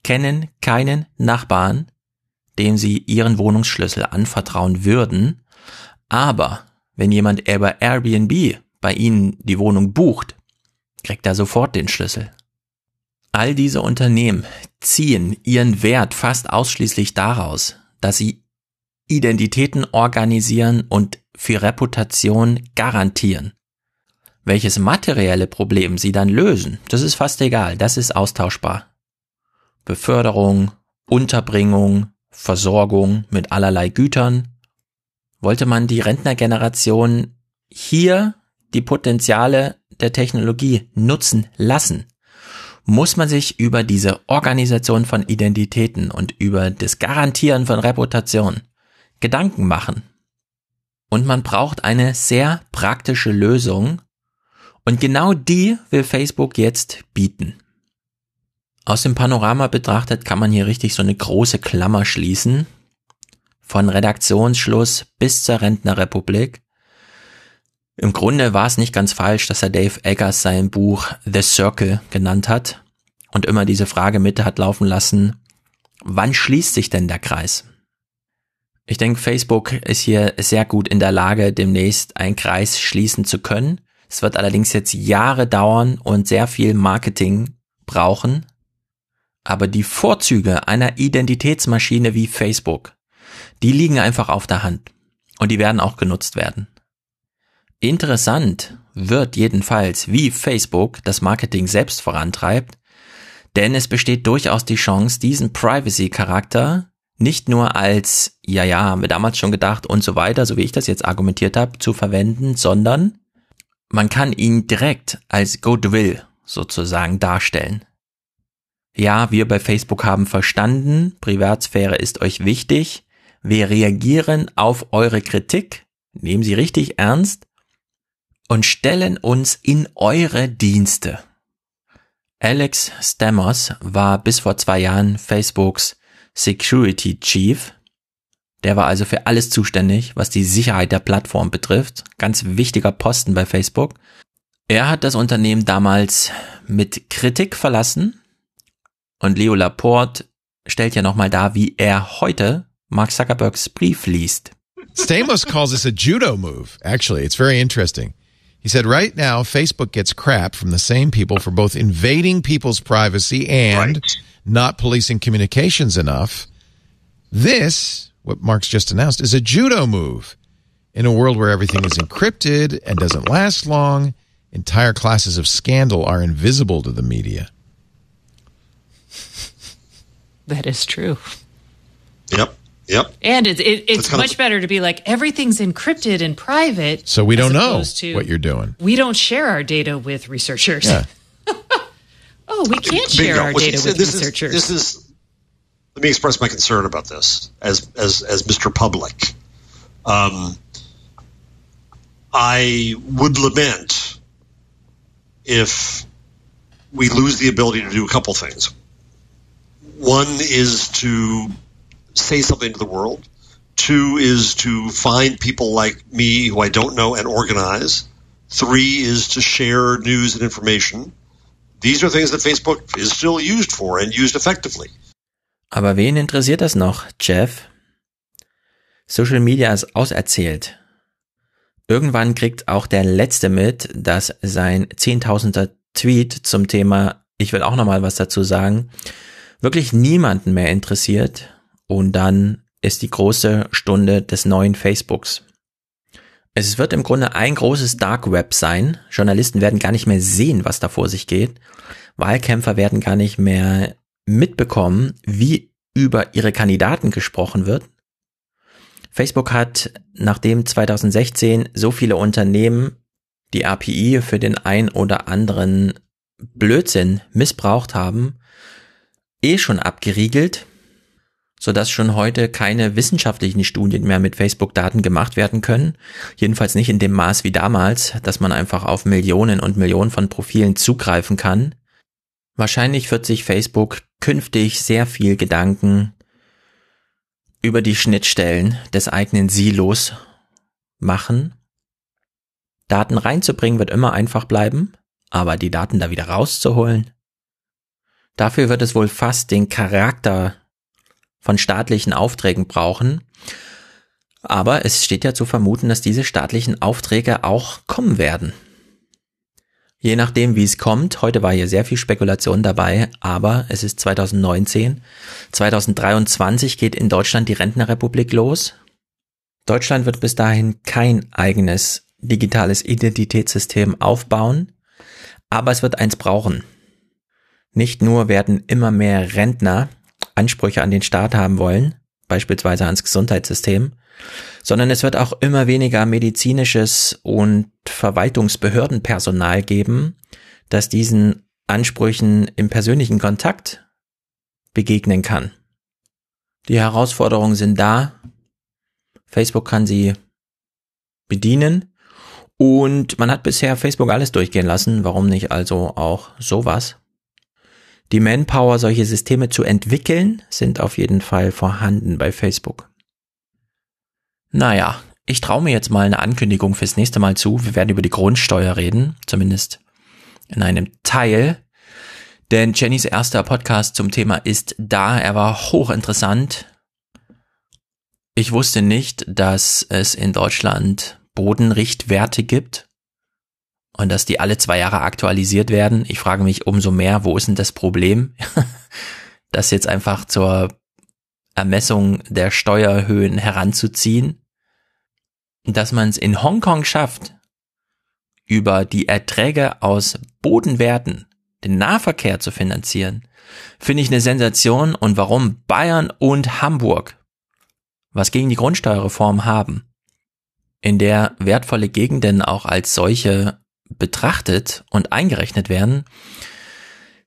Speaker 2: kennen keinen Nachbarn, dem sie ihren Wohnungsschlüssel anvertrauen würden, aber wenn jemand über Airbnb bei ihnen die Wohnung bucht, kriegt er sofort den Schlüssel. All diese Unternehmen ziehen ihren Wert fast ausschließlich daraus, dass sie Identitäten organisieren und für Reputation garantieren. Welches materielle Problem sie dann lösen, das ist fast egal, das ist austauschbar. Beförderung, Unterbringung, Versorgung mit allerlei Gütern. Wollte man die Rentnergeneration hier die Potenziale der Technologie nutzen lassen, muss man sich über diese Organisation von Identitäten und über das Garantieren von Reputation Gedanken machen. Und man braucht eine sehr praktische Lösung, und genau die will Facebook jetzt bieten. Aus dem Panorama betrachtet kann man hier richtig so eine große Klammer schließen. Von Redaktionsschluss bis zur Rentnerrepublik. Im Grunde war es nicht ganz falsch, dass er Dave Eggers sein Buch The Circle genannt hat und immer diese Frage mit hat laufen lassen, wann schließt sich denn der Kreis? Ich denke, Facebook ist hier sehr gut in der Lage, demnächst einen Kreis schließen zu können. Es wird allerdings jetzt Jahre dauern und sehr viel Marketing brauchen. Aber die Vorzüge einer Identitätsmaschine wie Facebook, die liegen einfach auf der Hand. Und die werden auch genutzt werden. Interessant wird jedenfalls, wie Facebook das Marketing selbst vorantreibt, denn es besteht durchaus die Chance, diesen Privacy-Charakter nicht nur als, ja, ja, haben wir damals schon gedacht und so weiter, so wie ich das jetzt argumentiert habe, zu verwenden, sondern man kann ihn direkt als Goodwill sozusagen darstellen. Ja, wir bei Facebook haben verstanden, Privatsphäre ist euch wichtig, wir reagieren auf eure Kritik, nehmen sie richtig ernst und stellen uns in eure Dienste. Alex Stamos war bis vor zwei Jahren Facebooks Security Chief der war also für alles zuständig, was die Sicherheit der Plattform betrifft. Ganz wichtiger Posten bei Facebook. Er hat das Unternehmen damals mit Kritik verlassen und Leo Laporte stellt ja nochmal dar, wie er heute Mark Zuckerbergs Brief liest.
Speaker 9: Stamos calls this a judo move. Actually, it's very interesting. He said, right now, Facebook gets crap from the same people for both invading people's privacy and right. not policing communications enough. This what Mark's just announced is a judo move. In a world where everything is encrypted and doesn't last long, entire classes of scandal are invisible to the media.
Speaker 16: That is true.
Speaker 10: Yep. Yep.
Speaker 16: And it, it, it's much of, better to be like everything's encrypted and private.
Speaker 9: So we don't know what you're doing.
Speaker 16: We don't share our data with researchers.
Speaker 9: Yeah.
Speaker 16: oh, we can't share
Speaker 10: Bingo.
Speaker 16: our
Speaker 10: Well,
Speaker 16: data
Speaker 10: see,
Speaker 16: with
Speaker 10: this
Speaker 16: researchers.
Speaker 10: Is, this is. Let me express my concern about this as as as Mr. Public. Um, I would lament if we lose the ability to do a couple things. One is to say something to the world. Two is to find people like me who I don't know and organize. Three is to share news and information. These are things that Facebook is still used for and used effectively.
Speaker 2: Aber wen interessiert das noch, Jeff? Social Media ist auserzählt. Irgendwann kriegt auch der Letzte mit, dass sein zehntausender Tweet zum Thema, ich will auch nochmal was dazu sagen, wirklich niemanden mehr interessiert und dann ist die große Stunde des neuen Facebooks. Es wird im Grunde ein großes Dark Web sein. Journalisten werden gar nicht mehr sehen, was da vor sich geht. Wahlkämpfer werden gar nicht mehr mitbekommen, wie über ihre Kandidaten gesprochen wird. Facebook hat, nachdem 2016 so viele Unternehmen die API für den ein oder anderen Blödsinn missbraucht haben, eh schon abgeriegelt, sodass schon heute keine wissenschaftlichen Studien mehr mit Facebook-Daten gemacht werden können. Jedenfalls nicht in dem Maß wie damals, dass man einfach auf Millionen und Millionen von Profilen zugreifen kann. Wahrscheinlich wird sich Facebook künftig sehr viel Gedanken über die Schnittstellen des eigenen Silos machen. Daten reinzubringen wird immer einfach bleiben, aber die Daten da wieder rauszuholen, dafür wird es wohl fast den Charakter von staatlichen Aufträgen brauchen. Aber es steht ja zu vermuten, dass diese staatlichen Aufträge auch kommen werden. Je nachdem, wie es kommt. Heute war hier sehr viel Spekulation dabei, aber es ist 2019. 2023 geht in Deutschland die Rentnerrepublik los. Deutschland wird bis dahin kein eigenes digitales Identitätssystem aufbauen, aber es wird eins brauchen. Nicht nur werden immer mehr Rentner Ansprüche an den Staat haben wollen, beispielsweise ans Gesundheitssystem, sondern es wird auch immer weniger medizinisches und Verwaltungsbehördenpersonal geben, das diesen Ansprüchen im persönlichen Kontakt begegnen kann. Die Herausforderungen sind da. Facebook kann sie bedienen und man hat bisher Facebook alles durchgehen lassen. Warum nicht also auch sowas? Die Manpower, solche Systeme zu entwickeln, sind auf jeden Fall vorhanden bei Facebook. Naja, ich traue mir jetzt mal eine Ankündigung fürs nächste Mal zu. Wir werden über die Grundsteuer reden, zumindest in einem Teil. Denn Jennys erster Podcast zum Thema ist da. Er war hochinteressant. Ich wusste nicht, dass es in Deutschland Bodenrichtwerte gibt und dass die alle zwei Jahre aktualisiert werden. Ich frage mich umso mehr, wo ist denn das Problem, das jetzt einfach zur Ermessung der Steuerhöhen heranzuziehen? Dass man es in Hongkong schafft, über die Erträge aus Bodenwerten den Nahverkehr zu finanzieren, finde ich eine Sensation und warum Bayern und Hamburg was gegen die Grundsteuerreform haben, in der wertvolle Gegenden auch als solche betrachtet und eingerechnet werden.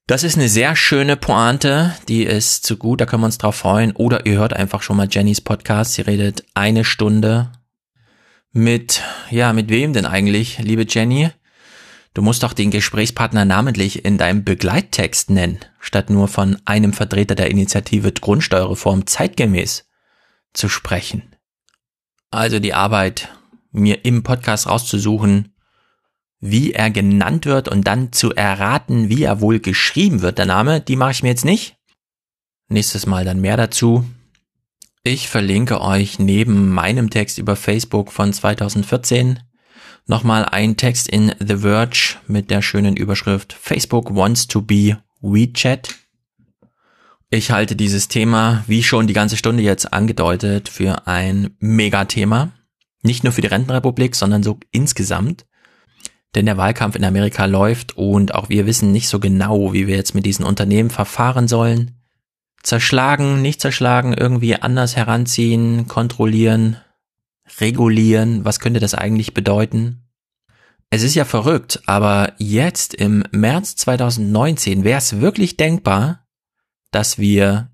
Speaker 2: Das ist eine sehr schöne Pointe, die ist zu gut, da können wir uns drauf freuen. Oder ihr hört einfach schon mal Jennys Podcast, sie redet eine Stunde mit, ja, mit wem denn eigentlich, liebe Jenny? Du musst doch den Gesprächspartner namentlich in deinem Begleittext nennen, statt nur von einem Vertreter der Initiative Grundsteuerreform zeitgemäß zu sprechen. Also die Arbeit, mir im Podcast rauszusuchen, wie er genannt wird und dann zu erraten, wie er wohl geschrieben wird, der Name, die mache ich mir jetzt nicht. Nächstes Mal dann mehr dazu. Ich verlinke euch neben meinem Text über Facebook von 2014 nochmal einen Text in The Verge mit der schönen Überschrift Facebook wants to be WeChat. Ich halte dieses Thema, wie schon die ganze Stunde jetzt angedeutet, für ein Megathema. Nicht nur für die Rentenrepublik, sondern so insgesamt. Denn der Wahlkampf in Amerika läuft und auch wir wissen nicht so genau, wie wir jetzt mit diesen Unternehmen verfahren sollen. Zerschlagen, nicht zerschlagen, irgendwie anders heranziehen, kontrollieren, regulieren. Was könnte das eigentlich bedeuten? Es ist ja verrückt, aber jetzt im März 2019 wäre es wirklich denkbar, dass wir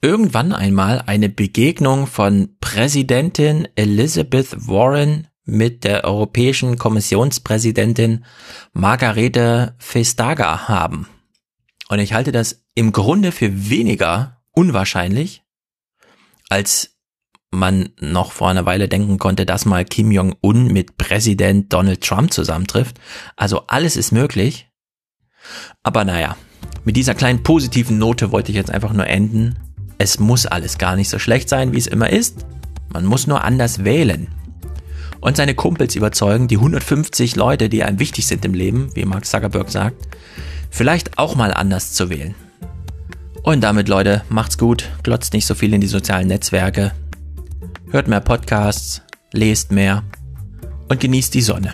Speaker 2: irgendwann einmal eine Begegnung von Präsidentin Elizabeth Warren mit der Europäischen Kommissionspräsidentin Margarete Vestager haben. Und ich halte das im Grunde für weniger unwahrscheinlich, als man noch vor einer Weile denken konnte, dass mal Kim Jong-un mit Präsident Donald Trump zusammentrifft. Also alles ist möglich. Aber naja, mit dieser kleinen positiven Note wollte ich jetzt einfach nur enden. Es muss alles gar nicht so schlecht sein, wie es immer ist. Man muss nur anders wählen. Und seine Kumpels überzeugen, die 150 Leute, die einem wichtig sind im Leben, wie Mark Zuckerberg sagt, vielleicht auch mal anders zu wählen. Und damit, Leute, macht's gut, glotzt nicht so viel in die sozialen Netzwerke, hört mehr Podcasts, lest mehr und genießt die Sonne.